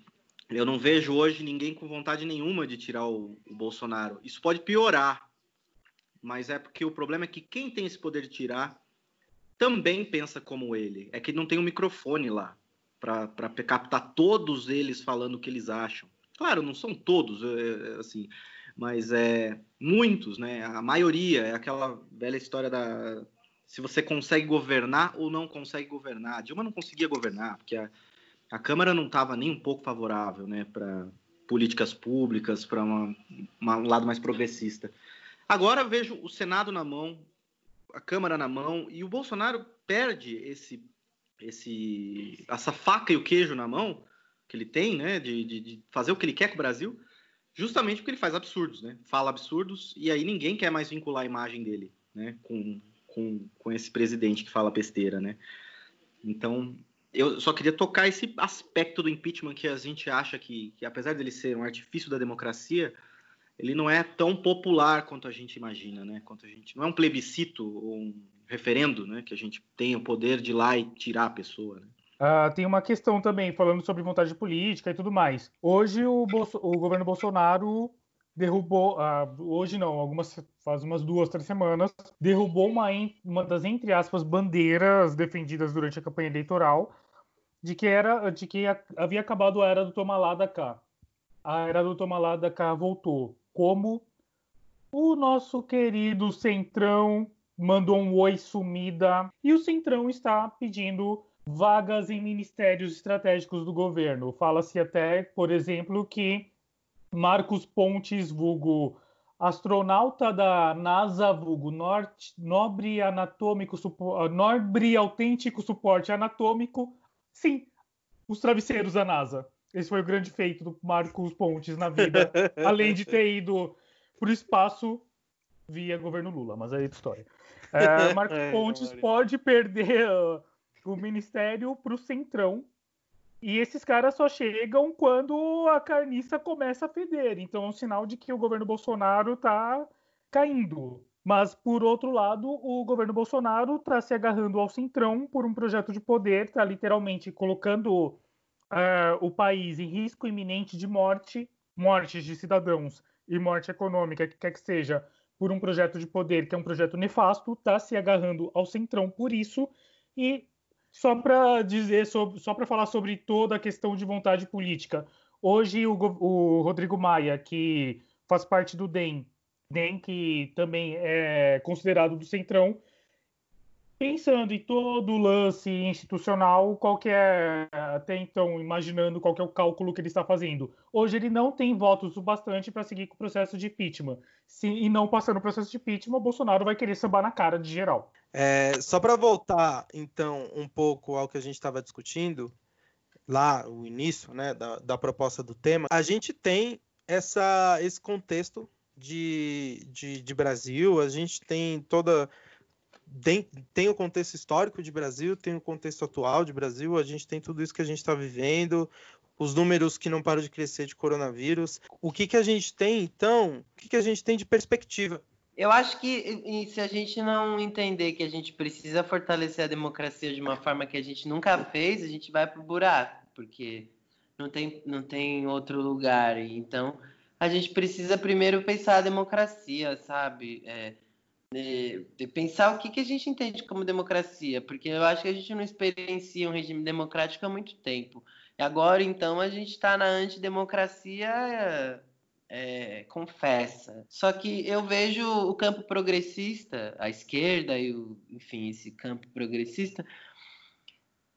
[SPEAKER 7] Eu não vejo hoje ninguém com vontade nenhuma de tirar o, o, Bolsonaro. Isso pode piorar, mas é porque o problema é que quem tem esse poder de tirar também pensa como ele. É que não tem um microfone lá para captar todos eles falando o que eles acham. Claro, não são todos, é, é, assim, mas é muitos, né? A maioria é aquela velha história da se você consegue governar ou não consegue governar. A Dilma não conseguia governar porque a, a Câmara não estava nem um pouco favorável, né, para políticas públicas, para um lado mais progressista. Agora vejo o Senado na mão, a Câmara na mão e o Bolsonaro perde esse esse essa faca e o queijo na mão que ele tem, né, de, de, de fazer o que ele quer com o Brasil justamente porque ele faz absurdos, né? Fala absurdos e aí ninguém quer mais vincular a imagem dele, né? Com, com, com esse presidente que fala besteira, né? Então, eu só queria tocar esse aspecto do impeachment que a gente acha que, que apesar dele ser um artifício da democracia, ele não é tão popular quanto a gente imagina, né? Quanto a gente não é um plebiscito ou um referendo, né? Que a gente tem o poder de ir lá e tirar a pessoa, né?
[SPEAKER 6] Uh, tem uma questão também, falando sobre vontade política e tudo mais. Hoje o, Bolso o governo Bolsonaro derrubou, uh, hoje não, algumas faz umas duas, três semanas, derrubou uma, uma das, entre aspas, bandeiras defendidas durante a campanha eleitoral de que era de que havia acabado a era do toma lá da cá. A era do toma lá da cá voltou. Como o nosso querido Centrão mandou um oi sumida e o Centrão está pedindo vagas em ministérios estratégicos do governo. Fala-se até, por exemplo, que Marcos Pontes, vulgo astronauta da NASA, vulgo norte, nobre anatômico, nobre autêntico suporte anatômico. Sim, os travesseiros da NASA. Esse foi o grande feito do Marcos Pontes na vida, além de ter ido para o espaço via governo Lula, mas aí é história. É, Marcos Pontes pode perder o ministério para o centrão. E esses caras só chegam quando a carniça começa a feder. Então é um sinal de que o governo Bolsonaro está caindo. Mas, por outro lado, o governo Bolsonaro está se agarrando ao centrão por um projeto de poder, está literalmente colocando uh, o país em risco iminente de morte, mortes de cidadãos e morte econômica, que quer que seja, por um projeto de poder que é um projeto nefasto, está se agarrando ao centrão por isso e só para dizer, sobre, só para falar sobre toda a questão de vontade política. Hoje o, o, Rodrigo Maia, que faz parte do DEM, DEM que também é considerado do Centrão, pensando em todo o lance institucional, qual que é, até então, imaginando qual que é o cálculo que ele está fazendo. Hoje ele não tem votos o bastante para seguir com o processo de impeachment. Se, e não passando o processo de impeachment, o Bolsonaro vai querer sambar na cara de geral.
[SPEAKER 5] É, só para voltar, então, um pouco ao que a gente estava discutindo, lá, o início né, da, da proposta do tema, a gente tem essa, esse contexto de, de, de Brasil, a gente tem toda tem, o contexto histórico de Brasil, tem o contexto atual de Brasil, a gente tem tudo isso que a gente está vivendo, os números que não param de crescer de coronavírus. O que, que a gente tem, então? O que, que a gente tem de perspectiva?
[SPEAKER 8] Eu acho que se a gente não entender que a gente precisa fortalecer a democracia de uma forma que a gente nunca fez, a gente vai pro buraco, porque não tem, não tem outro lugar. Então, a gente precisa primeiro pensar a democracia, sabe? É, é, pensar o que, que a gente entende como democracia, porque eu acho que a gente não experiencia um regime democrático há muito tempo. E agora, então, a gente está na antidemocracia é, confessa. Só que eu vejo o campo progressista, a esquerda e o, enfim, esse campo progressista.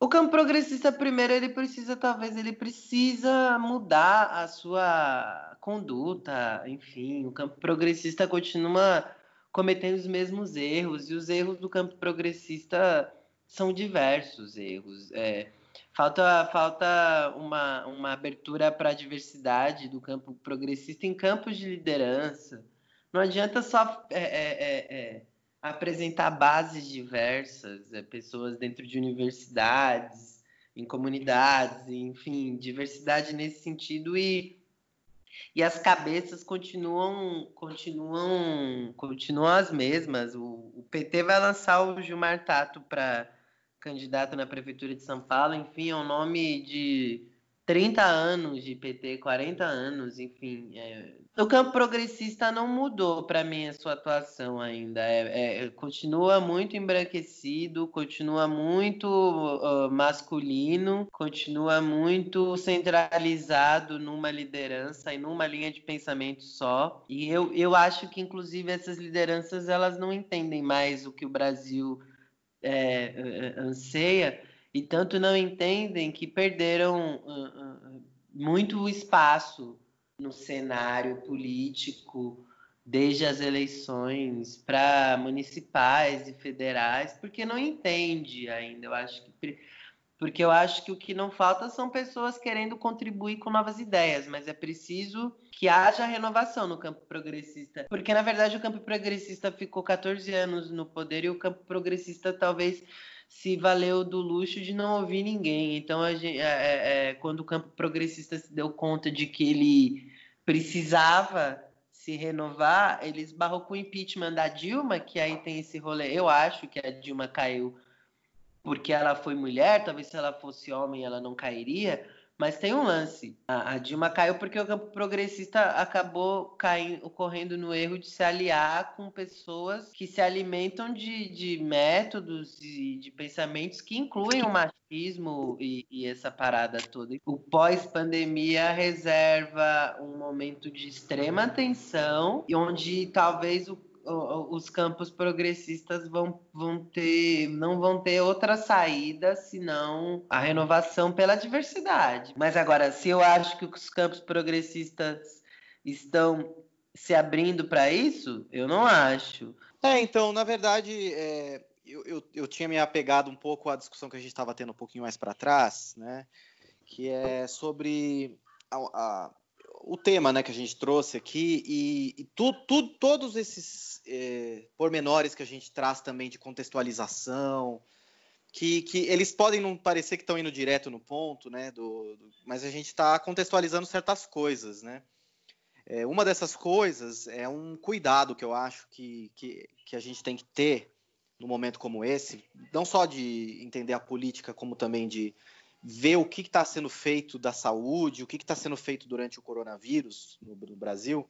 [SPEAKER 8] O campo progressista, primeiro, ele precisa, talvez, ele precisa mudar a sua conduta, enfim, o campo progressista continua cometendo os mesmos erros, e os erros do campo progressista são diversos erros. É, Falta, falta uma, uma abertura para a diversidade do campo progressista em campos de liderança. Não adianta só é, é, é, é apresentar bases diversas, é, pessoas dentro de universidades, em comunidades, enfim, diversidade nesse sentido e, e as cabeças continuam continuam continuam as mesmas. O, o PT vai lançar o Gilmar Tato para candidato na Prefeitura de São Paulo, enfim, é um nome de 30 anos de PT, 40 anos, enfim. É... O campo progressista não mudou para mim a sua atuação ainda. É, é, continua muito embranquecido, continua muito uh, masculino, continua muito centralizado numa liderança e numa linha de pensamento só. E eu, eu acho que, inclusive, essas lideranças elas não entendem mais o que o Brasil é, é, anseia e tanto não entendem que perderam uh, uh, muito espaço no cenário político desde as eleições para municipais e federais, porque não entende ainda. Eu acho que porque eu acho que o que não falta são pessoas querendo contribuir com novas ideias, mas é preciso que haja renovação no campo progressista. Porque, na verdade, o campo progressista ficou 14 anos no poder e o campo progressista talvez se valeu do luxo de não ouvir ninguém. Então, gente, é, é, é, quando o campo progressista se deu conta de que ele precisava se renovar, ele esbarrou com o impeachment da Dilma, que aí tem esse rolê. Eu acho que a Dilma caiu porque ela foi mulher, talvez se ela fosse homem ela não cairia, mas tem um lance. A, Dilma caiu porque o campo progressista acabou caindo, correndo no erro de se aliar com pessoas que se alimentam de, de métodos e de pensamentos que incluem o machismo e, e essa parada toda. O pós-pandemia reserva um momento de extrema tensão, onde talvez o os campos progressistas vão, vão ter, não vão ter outra saída senão a renovação pela diversidade. Mas agora, se eu acho que os campos progressistas estão se abrindo para isso, eu não acho.
[SPEAKER 7] É, então, na verdade, é, eu, eu, eu, tinha me apegado um pouco à discussão que a gente estava tendo um pouquinho mais para trás, né? Que é sobre a, a o tema né, que a gente trouxe aqui e, e tu, tu, todos esses é, pormenores que a gente traz também de contextualização, que, que eles podem não parecer que estão indo direto no ponto, né? Do, do mas a gente está contextualizando certas coisas, né? É, uma dessas coisas é um cuidado que eu acho que, que, que a gente tem que ter num momento como esse, não só de entender a política, como também de ver o que está sendo feito da saúde, o que está sendo feito durante o coronavírus no, no, Brasil,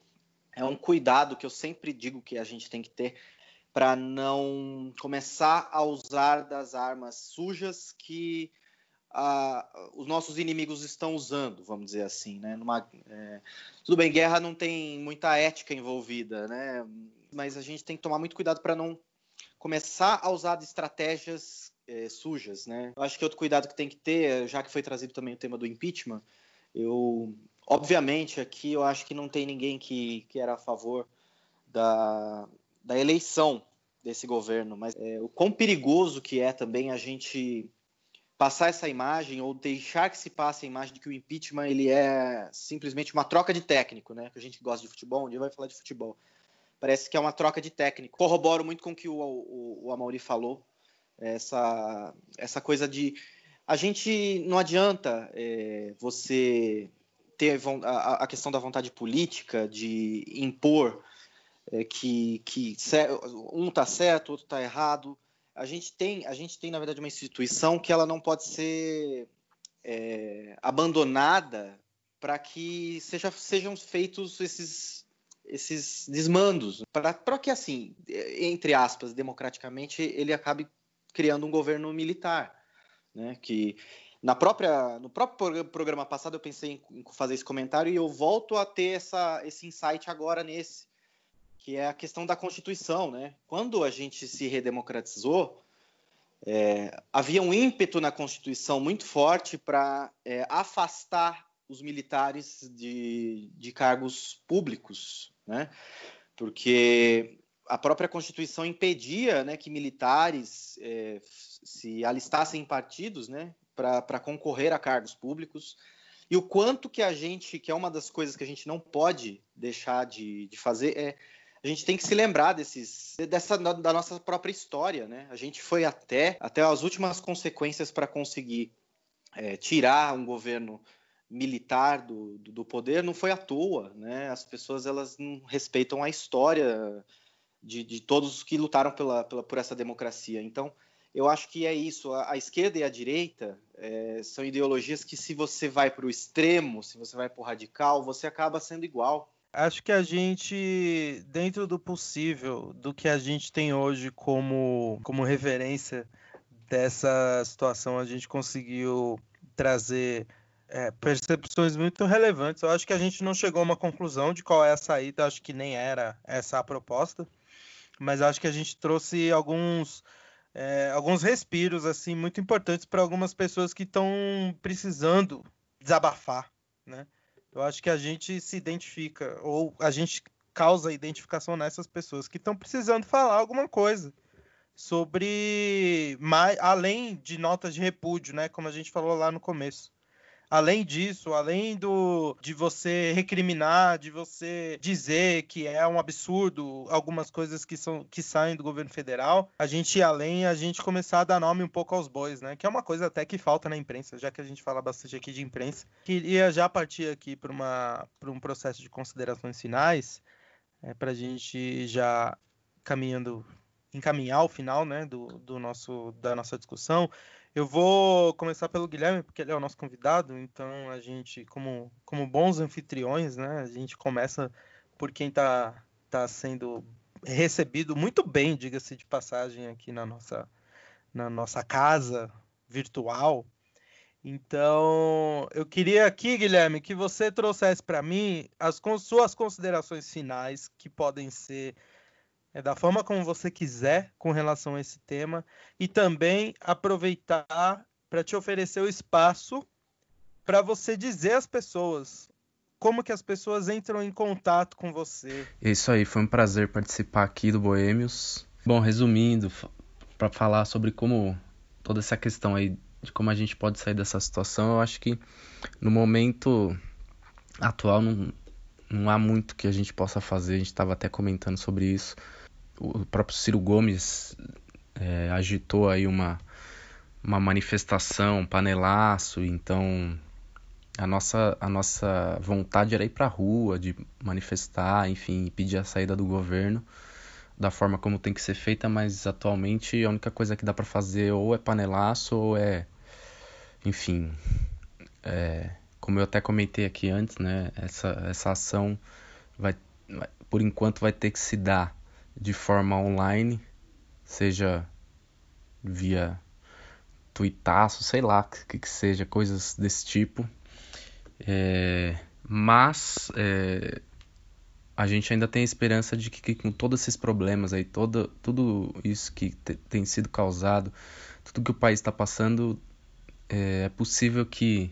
[SPEAKER 7] é um cuidado que eu sempre digo que a gente tem que ter para não começar a usar das armas sujas que os nossos inimigos estão usando, vamos dizer assim, né? Numa, é, tudo bem, guerra não tem muita ética envolvida, né? Mas a gente tem que tomar muito cuidado para não começar a usar de estratégias é, sujas, né? Eu acho que outro cuidado que tem que ter, já que foi trazido também o tema do impeachment, eu, obviamente, aqui eu acho que não tem ninguém que, que era a favor da, da eleição desse governo, mas é, o quão perigoso que é também a gente passar essa imagem ou deixar que se passe a imagem de que o impeachment ele é simplesmente uma troca de técnico, né? Que a gente gosta de futebol, dia vai falar de futebol. Parece que é uma troca de técnico. Corroboro muito com o que o, o, o Amaury falou essa, essa coisa de a gente não adianta é, você ter a, a, questão da vontade política de impor é, que, que um está certo, outro está errado. A gente tem, a gente tem na verdade uma instituição que ela não pode ser é, abandonada para que seja, sejam feitos esses, esses desmandos, para que, assim, entre aspas, democraticamente, ele acabe criando um governo militar, né? Que na própria, no próprio programa passado eu pensei em fazer esse comentário e eu volto a ter essa, esse insight agora nesse, que é a questão da Constituição, né? Quando a gente se redemocratizou, é, havia um ímpeto na Constituição muito forte para é, afastar os militares de, de cargos públicos, né? Porque a própria Constituição impedia né, que militares é, se alistassem em partidos né, para concorrer a cargos públicos. E o quanto que a gente, que é uma das coisas que a gente não pode deixar de, de fazer, é a gente tem que se lembrar desses, dessa da nossa própria história, né? A gente foi até, até as últimas consequências para conseguir é, tirar um governo militar do, do, do, poder não foi à toa, né? As pessoas elas não respeitam a história de, de todos que lutaram pela, pela, por essa democracia. Então, eu acho que é isso. A, a esquerda e a direita é, são ideologias que, se você vai para o extremo, se você vai para o radical, você acaba sendo igual.
[SPEAKER 5] Acho que a gente, dentro do possível, do que a gente tem hoje como, como referência dessa situação, a gente conseguiu trazer é, percepções muito relevantes. Eu acho que a gente não chegou a uma conclusão de qual é a saída, acho que nem era essa a proposta mas acho que a gente trouxe alguns é, alguns respiros assim muito importantes para algumas pessoas que estão precisando desabafar, né? Eu acho que a gente se identifica ou a gente causa identificação nessas pessoas que estão precisando falar alguma coisa sobre mais além de notas de repúdio, né? Como a gente falou lá no começo. Além disso, além do de você recriminar, de você dizer que é um absurdo algumas coisas que são que saem do governo federal, a gente além a gente começar a dar nome um pouco aos bois, né? Que é uma coisa até que falta na imprensa, já que a gente fala bastante aqui de imprensa. Queria já partir aqui para uma para um processo de considerações finais, é, para a gente já caminhando encaminhar o final, né, do, do nosso da nossa discussão. Eu vou começar pelo Guilherme, porque ele é o nosso convidado, então a gente, como, como bons anfitriões, né, a gente começa por quem está tá sendo recebido muito bem, diga-se de passagem, aqui na nossa, na nossa casa virtual. Então, eu queria aqui, Guilherme, que você trouxesse para mim as suas considerações finais, que podem ser é da forma como você quiser com relação a esse tema e também aproveitar para te oferecer o espaço para você dizer às pessoas como que as pessoas entram em contato com você.
[SPEAKER 9] Isso aí, foi um prazer participar aqui do Boêmios. Bom, resumindo, para falar sobre como toda essa questão aí de como a gente pode sair dessa situação, eu acho que no momento atual não, não há muito que a gente possa fazer. A gente estava até comentando sobre isso o próprio Ciro Gomes é, agitou aí uma, uma manifestação, um panelaço, então a nossa, a nossa vontade era ir para a rua, de manifestar, enfim, pedir a saída do governo da forma como tem que ser feita, mas atualmente a única coisa que dá para fazer ou é panelaço ou é, enfim, é, como eu até comentei aqui antes, né, essa, essa ação vai, vai, por enquanto vai ter que se dar de forma online, seja via tuitaço, sei lá, que, que seja, coisas desse tipo. É, mas é, a gente ainda tem a esperança de que, que, com todos esses problemas aí, todo, tudo isso que te, tem sido causado, tudo que o país está passando, é, é, possível que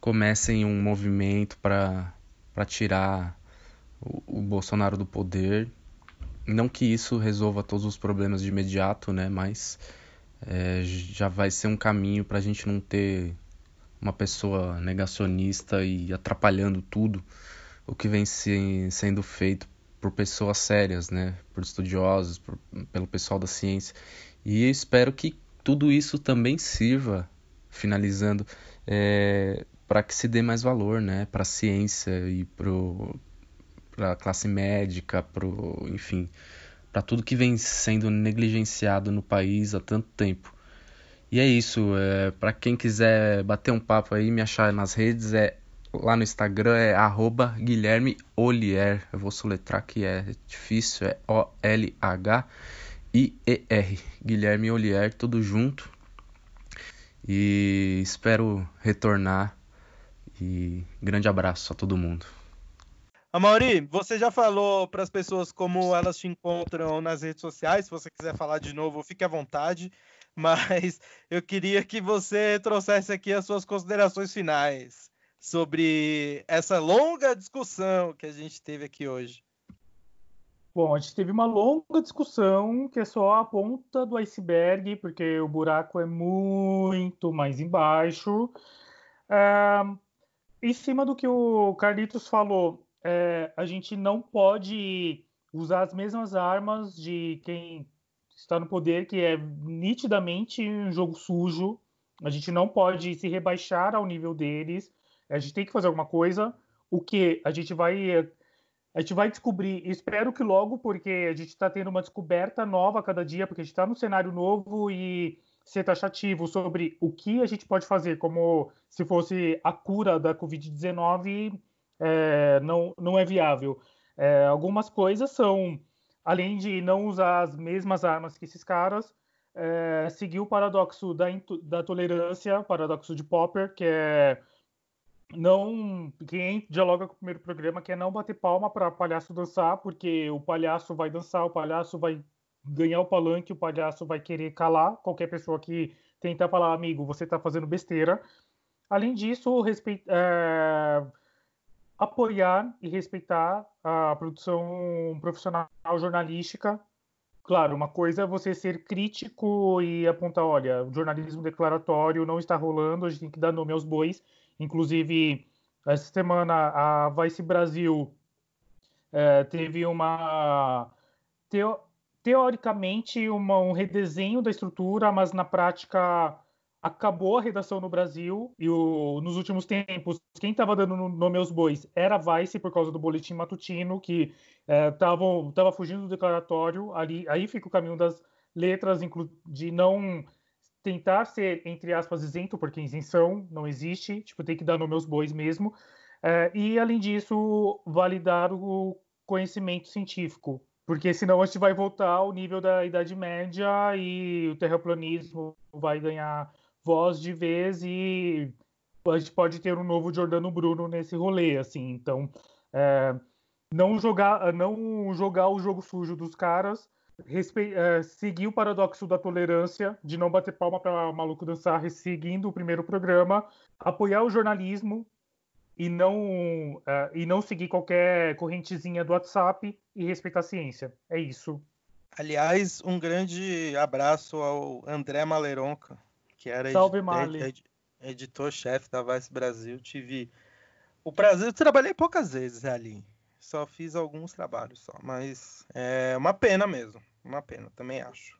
[SPEAKER 9] comecem um movimento para tirar o, o Bolsonaro do poder não que isso resolva todos os problemas de imediato, né? Mas é, já vai ser um caminho para a gente não ter uma pessoa negacionista e atrapalhando tudo o que vem se, sendo feito por pessoas sérias, né? Por estudiosos, por, pelo pessoal da ciência. E espero que tudo isso também sirva, finalizando, é, para que se dê mais valor, né? Para a ciência e para para a classe médica, pro, enfim, para tudo que vem sendo negligenciado no país há tanto tempo. E é isso, é, para quem quiser bater um papo aí, me achar nas redes é lá no Instagram é arroba Guilherme Olier. Eu vou soletrar que é difícil, é O-L-H-I-E-R. Guilherme Olier, tudo junto. E espero retornar. E grande abraço a todo mundo.
[SPEAKER 5] Amaury, você já falou para as pessoas como elas te encontram nas redes sociais. Se você quiser falar de novo, fique à vontade. Mas eu queria que você trouxesse aqui as suas considerações finais sobre essa longa discussão que a gente teve aqui hoje.
[SPEAKER 6] Bom, a gente teve uma longa discussão que é só a ponta do iceberg, porque o buraco é muito mais embaixo. É, em cima do que o Carlitos falou, é, a gente não pode usar as mesmas armas de quem está no poder, que é nitidamente um jogo sujo. A gente não pode se rebaixar ao nível deles. A gente tem que fazer alguma coisa. O que a gente vai a gente vai descobrir, espero que logo, porque a gente está tendo uma descoberta nova a cada dia, porque a gente está num cenário novo e ser taxativo sobre o que a gente pode fazer, como se fosse a cura da Covid-19, é, não, não é viável. É, algumas coisas são, além de não usar as mesmas armas que esses caras, é, seguir o paradoxo da, da tolerância, paradoxo de Popper, que é não quem dialoga com o primeiro programa que é não bater palma para palhaço dançar, porque o palhaço vai dançar, o palhaço vai ganhar o palanque, o palhaço vai querer calar qualquer pessoa que tenta falar, amigo, você está fazendo besteira. Além disso, respeita, é, apoiar e respeitar a produção profissional jornalística. Claro, uma coisa é você ser crítico e apontar, olha, o jornalismo declaratório não está rolando, a gente tem que dar nome aos bois Inclusive, essa semana a Vice Brasil é, teve uma. Teo, teoricamente, uma, um redesenho da estrutura, mas na prática acabou a redação no Brasil e o, nos últimos tempos quem estava dando nome aos bois era a Vice por causa do boletim matutino que estava é, fugindo do declaratório ali aí fica o caminho das letras de não tentar ser, entre aspas, isento, porque isenção não existe, tipo, tem que dar no meus bois mesmo. É, e, além disso, validar o conhecimento científico, porque senão a gente vai voltar ao nível da Idade Média e o terraplanismo vai ganhar voz de vez e a gente pode ter um novo Giordano Bruno nesse rolê, assim. Então, é, não jogar, não jogar o jogo sujo dos caras, respe... É, seguir o paradoxo da tolerância, de não bater palma para maluco dançar, seguindo o primeiro programa, apoiar o jornalismo e não, uh, e não seguir qualquer correntezinha do WhatsApp e respeitar a ciência. É isso.
[SPEAKER 5] Aliás, um grande abraço ao André Maleronca, que era
[SPEAKER 6] Salve,
[SPEAKER 5] ed ed editor-chefe da Vice Brasil. Tive o prazer, eu trabalhei poucas vezes ali só fiz alguns trabalhos só, mas é uma pena mesmo, uma pena, também acho.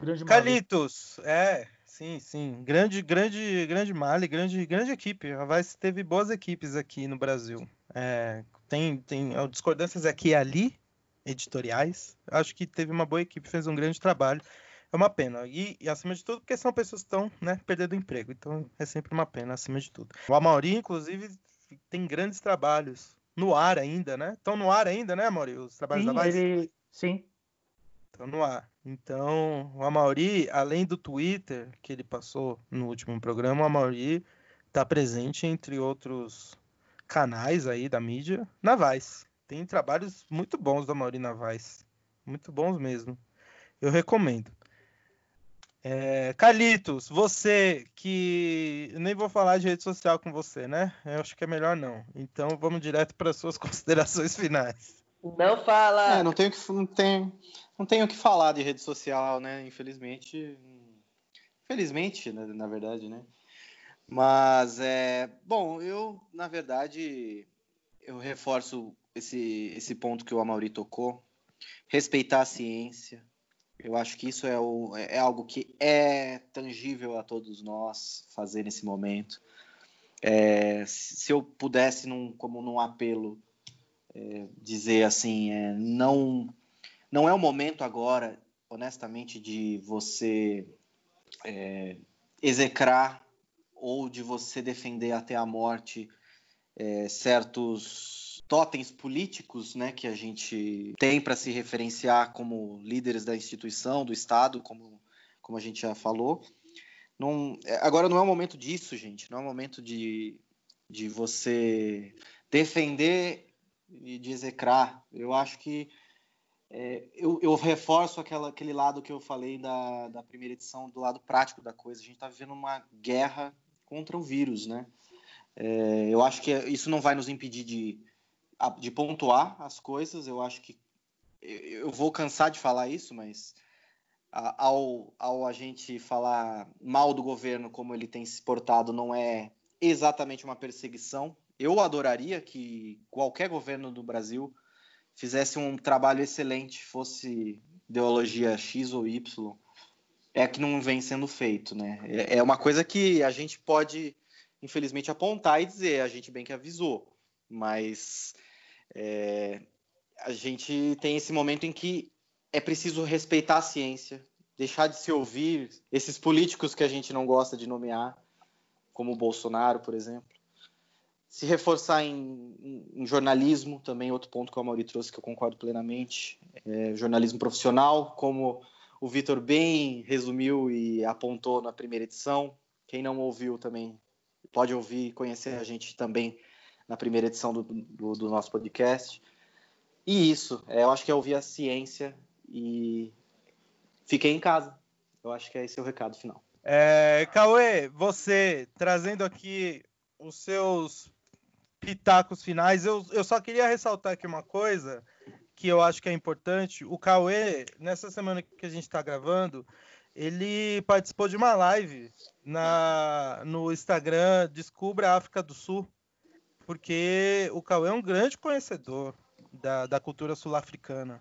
[SPEAKER 6] Grande
[SPEAKER 5] Calitos, é, sim, sim, grande, grande, grande Mali, grande, grande equipe. A Vice teve boas equipes aqui no Brasil. É, tem, tem discordâncias aqui e ali, editoriais. Acho que teve uma boa equipe, fez um grande trabalho. É uma pena. E, e, acima de tudo, porque são pessoas que estão né, perdendo emprego. Então é sempre uma pena, acima de tudo. O Amauri, inclusive, tem grandes trabalhos no ar ainda, né? Estão no ar ainda, né, Amaury? Os trabalhos
[SPEAKER 6] sim,
[SPEAKER 5] da Vice?
[SPEAKER 6] Ele... Sim.
[SPEAKER 5] Estão no ar. Então, o Amaury, além do Twitter que ele passou no último programa, o Amaury está presente entre outros canais aí da mídia na Vice. Tem trabalhos muito bons do Amaury na Vice. Muito bons mesmo. Eu recomendo. É, Calitos, você que. Eu nem vou falar de rede social com você, né? Eu acho que é melhor não. Então vamos direto para suas considerações finais.
[SPEAKER 8] Não fala!
[SPEAKER 7] É, não tenho que não tenho, não tenho que falar de rede social, né? Infelizmente. Felizmente, na, na verdade, né? Mas é. Bom, eu, na verdade, eu reforço esse, esse ponto que o Amaury tocou. Respeitar a ciência eu acho que isso é, o, é algo que é tangível a todos nós fazer nesse momento. É, se eu pudesse, num, como num apelo, é, dizer assim, é, não, não é o momento agora, honestamente, de você é, execrar ou de você defender até a morte é, certos totens políticos né, que a gente tem para se referenciar como líderes da instituição, do Estado, como, como a gente já falou. Não, é, agora não é o momento disso, gente. Não é o momento de, de você defender e de execrar. Eu acho que é, eu, eu, reforço aquela, aquele lado que eu falei da, da primeira edição, do lado prático da coisa. A gente está vivendo uma guerra contra o vírus, né? É, eu acho que isso não vai nos impedir de, de pontuar as coisas. Eu acho que eu vou cansar de falar isso, mas ao, ao a gente falar mal do governo como ele tem se portado, não é exatamente uma perseguição. Eu adoraria que qualquer governo do Brasil fizesse um trabalho excelente, fosse ideologia X ou Y, é que não vem sendo feito, né? É, é uma coisa que a gente pode, infelizmente, apontar e dizer, a gente bem que avisou, mas é, a gente tem esse momento em que é preciso respeitar a ciência, deixar de se ouvir esses políticos que a gente não gosta de nomear, como o Bolsonaro, por exemplo se reforçar em, em, em, jornalismo, também outro ponto que o Mauri trouxe que eu concordo plenamente, é, jornalismo profissional, como o Vitor bem resumiu e apontou na primeira edição. Quem não ouviu também pode ouvir e conhecer a gente também na primeira edição do, do, do nosso podcast. E isso, é, eu acho que é ouvir a ciência e fiquem em casa. Eu acho que é esse o recado final.
[SPEAKER 5] É, Cauê, você trazendo aqui os seus pitacos finais. Eu, eu só queria ressaltar aqui uma coisa que eu acho que é importante. O Cauê, nessa semana que a gente está gravando, ele participou de uma live na, no Instagram Descubra África do Sul, porque o Cauê é um grande conhecedor da, da cultura sul-africana.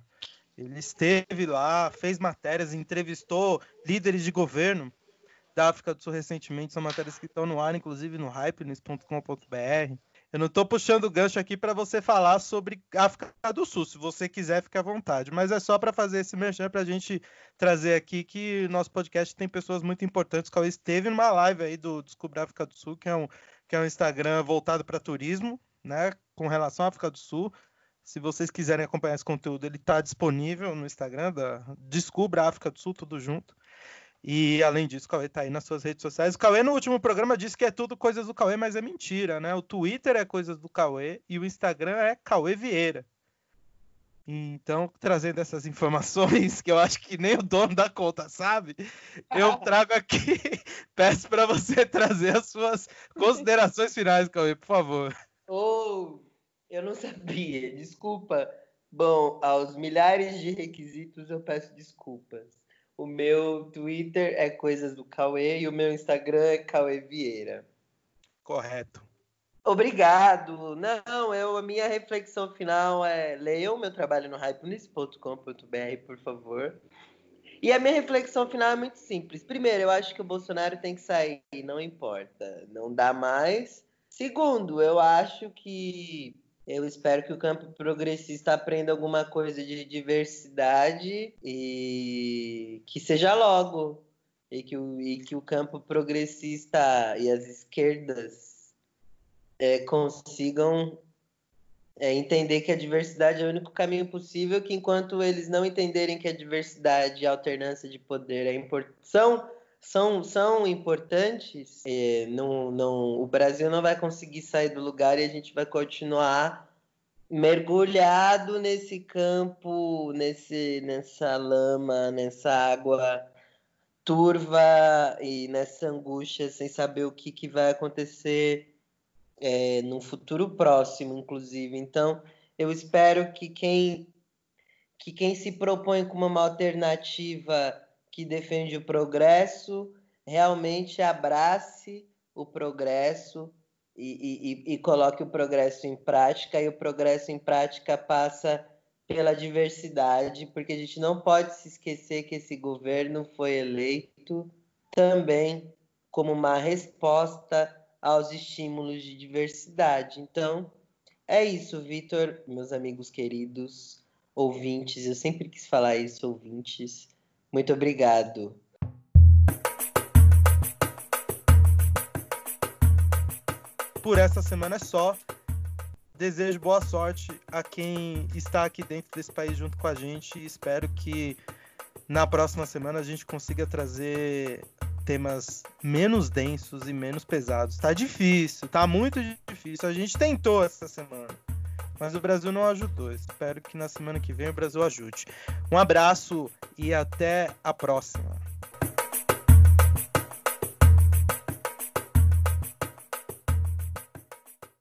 [SPEAKER 5] Ele esteve lá, fez matérias, entrevistou líderes de governo da África do Sul recentemente. São matérias que estão no ar, inclusive no hypenews.com.br. Eu não estou puxando o gancho aqui para você falar sobre África do Sul. Se você quiser, fique à vontade. Mas é só para fazer esse merchan para a gente trazer aqui que nosso podcast tem pessoas muito importantes. O esteve numa live aí do Descobrir África do Sul, que é um, que é um Instagram voltado para turismo, né? Com relação à África do Sul. Se vocês quiserem acompanhar esse conteúdo, ele está disponível no Instagram da Descubra África do Sul, tudo junto. E além disso, o Cauê tá aí nas suas redes sociais. O Cauê no último programa disse que é tudo coisas do Cauê, mas é mentira, né? O Twitter é coisas do Cauê e o Instagram é Cauê Vieira. Então, trazendo essas informações que eu acho que nem o dono da conta sabe, eu trago aqui, peço para você trazer as suas considerações finais, Cauê, por favor.
[SPEAKER 8] Oh, eu não sabia, desculpa. Bom, aos milhares de requisitos eu peço desculpas. O meu Twitter é Coisas do Cauê e o meu Instagram é Cauê Vieira.
[SPEAKER 5] Correto.
[SPEAKER 8] Obrigado. Não, eu, a minha reflexão final é leiam meu trabalho no hypenis.com.br, por favor. E a minha reflexão final é muito simples. Primeiro, eu acho que o Bolsonaro tem que sair, não importa, não dá mais. Segundo, eu acho que eu espero que o campo progressista aprenda alguma coisa de diversidade e que seja logo. E que o, e que o campo progressista e as esquerdas é, consigam é, entender que a diversidade é o único caminho possível, que enquanto eles não entenderem que a diversidade e a alternância de poder é são são, são importantes, é, não, não, o Brasil não vai conseguir sair do lugar e a gente vai continuar mergulhado nesse campo, nesse, nessa lama, nessa água turva e nessa angústia, sem saber o que, que vai acontecer é, no futuro próximo, inclusive. Então, eu espero que quem, que quem se propõe como uma alternativa que defende o progresso, realmente abrace o progresso e, e, e coloque o progresso em prática, e o progresso em prática passa pela diversidade, porque a gente não pode se esquecer que esse governo foi eleito também como uma resposta aos estímulos de diversidade. Então, é isso, Vitor, meus amigos queridos, ouvintes, eu sempre quis falar isso, ouvintes. Muito obrigado.
[SPEAKER 5] Por essa semana é só. desejo boa sorte a quem está aqui dentro desse país junto com a gente espero que na próxima semana a gente consiga trazer temas menos densos e menos pesados. Tá difícil, tá muito difícil. A gente tentou essa semana, mas o Brasil não ajudou. Espero que na semana que vem o Brasil ajude. Um abraço e até a próxima.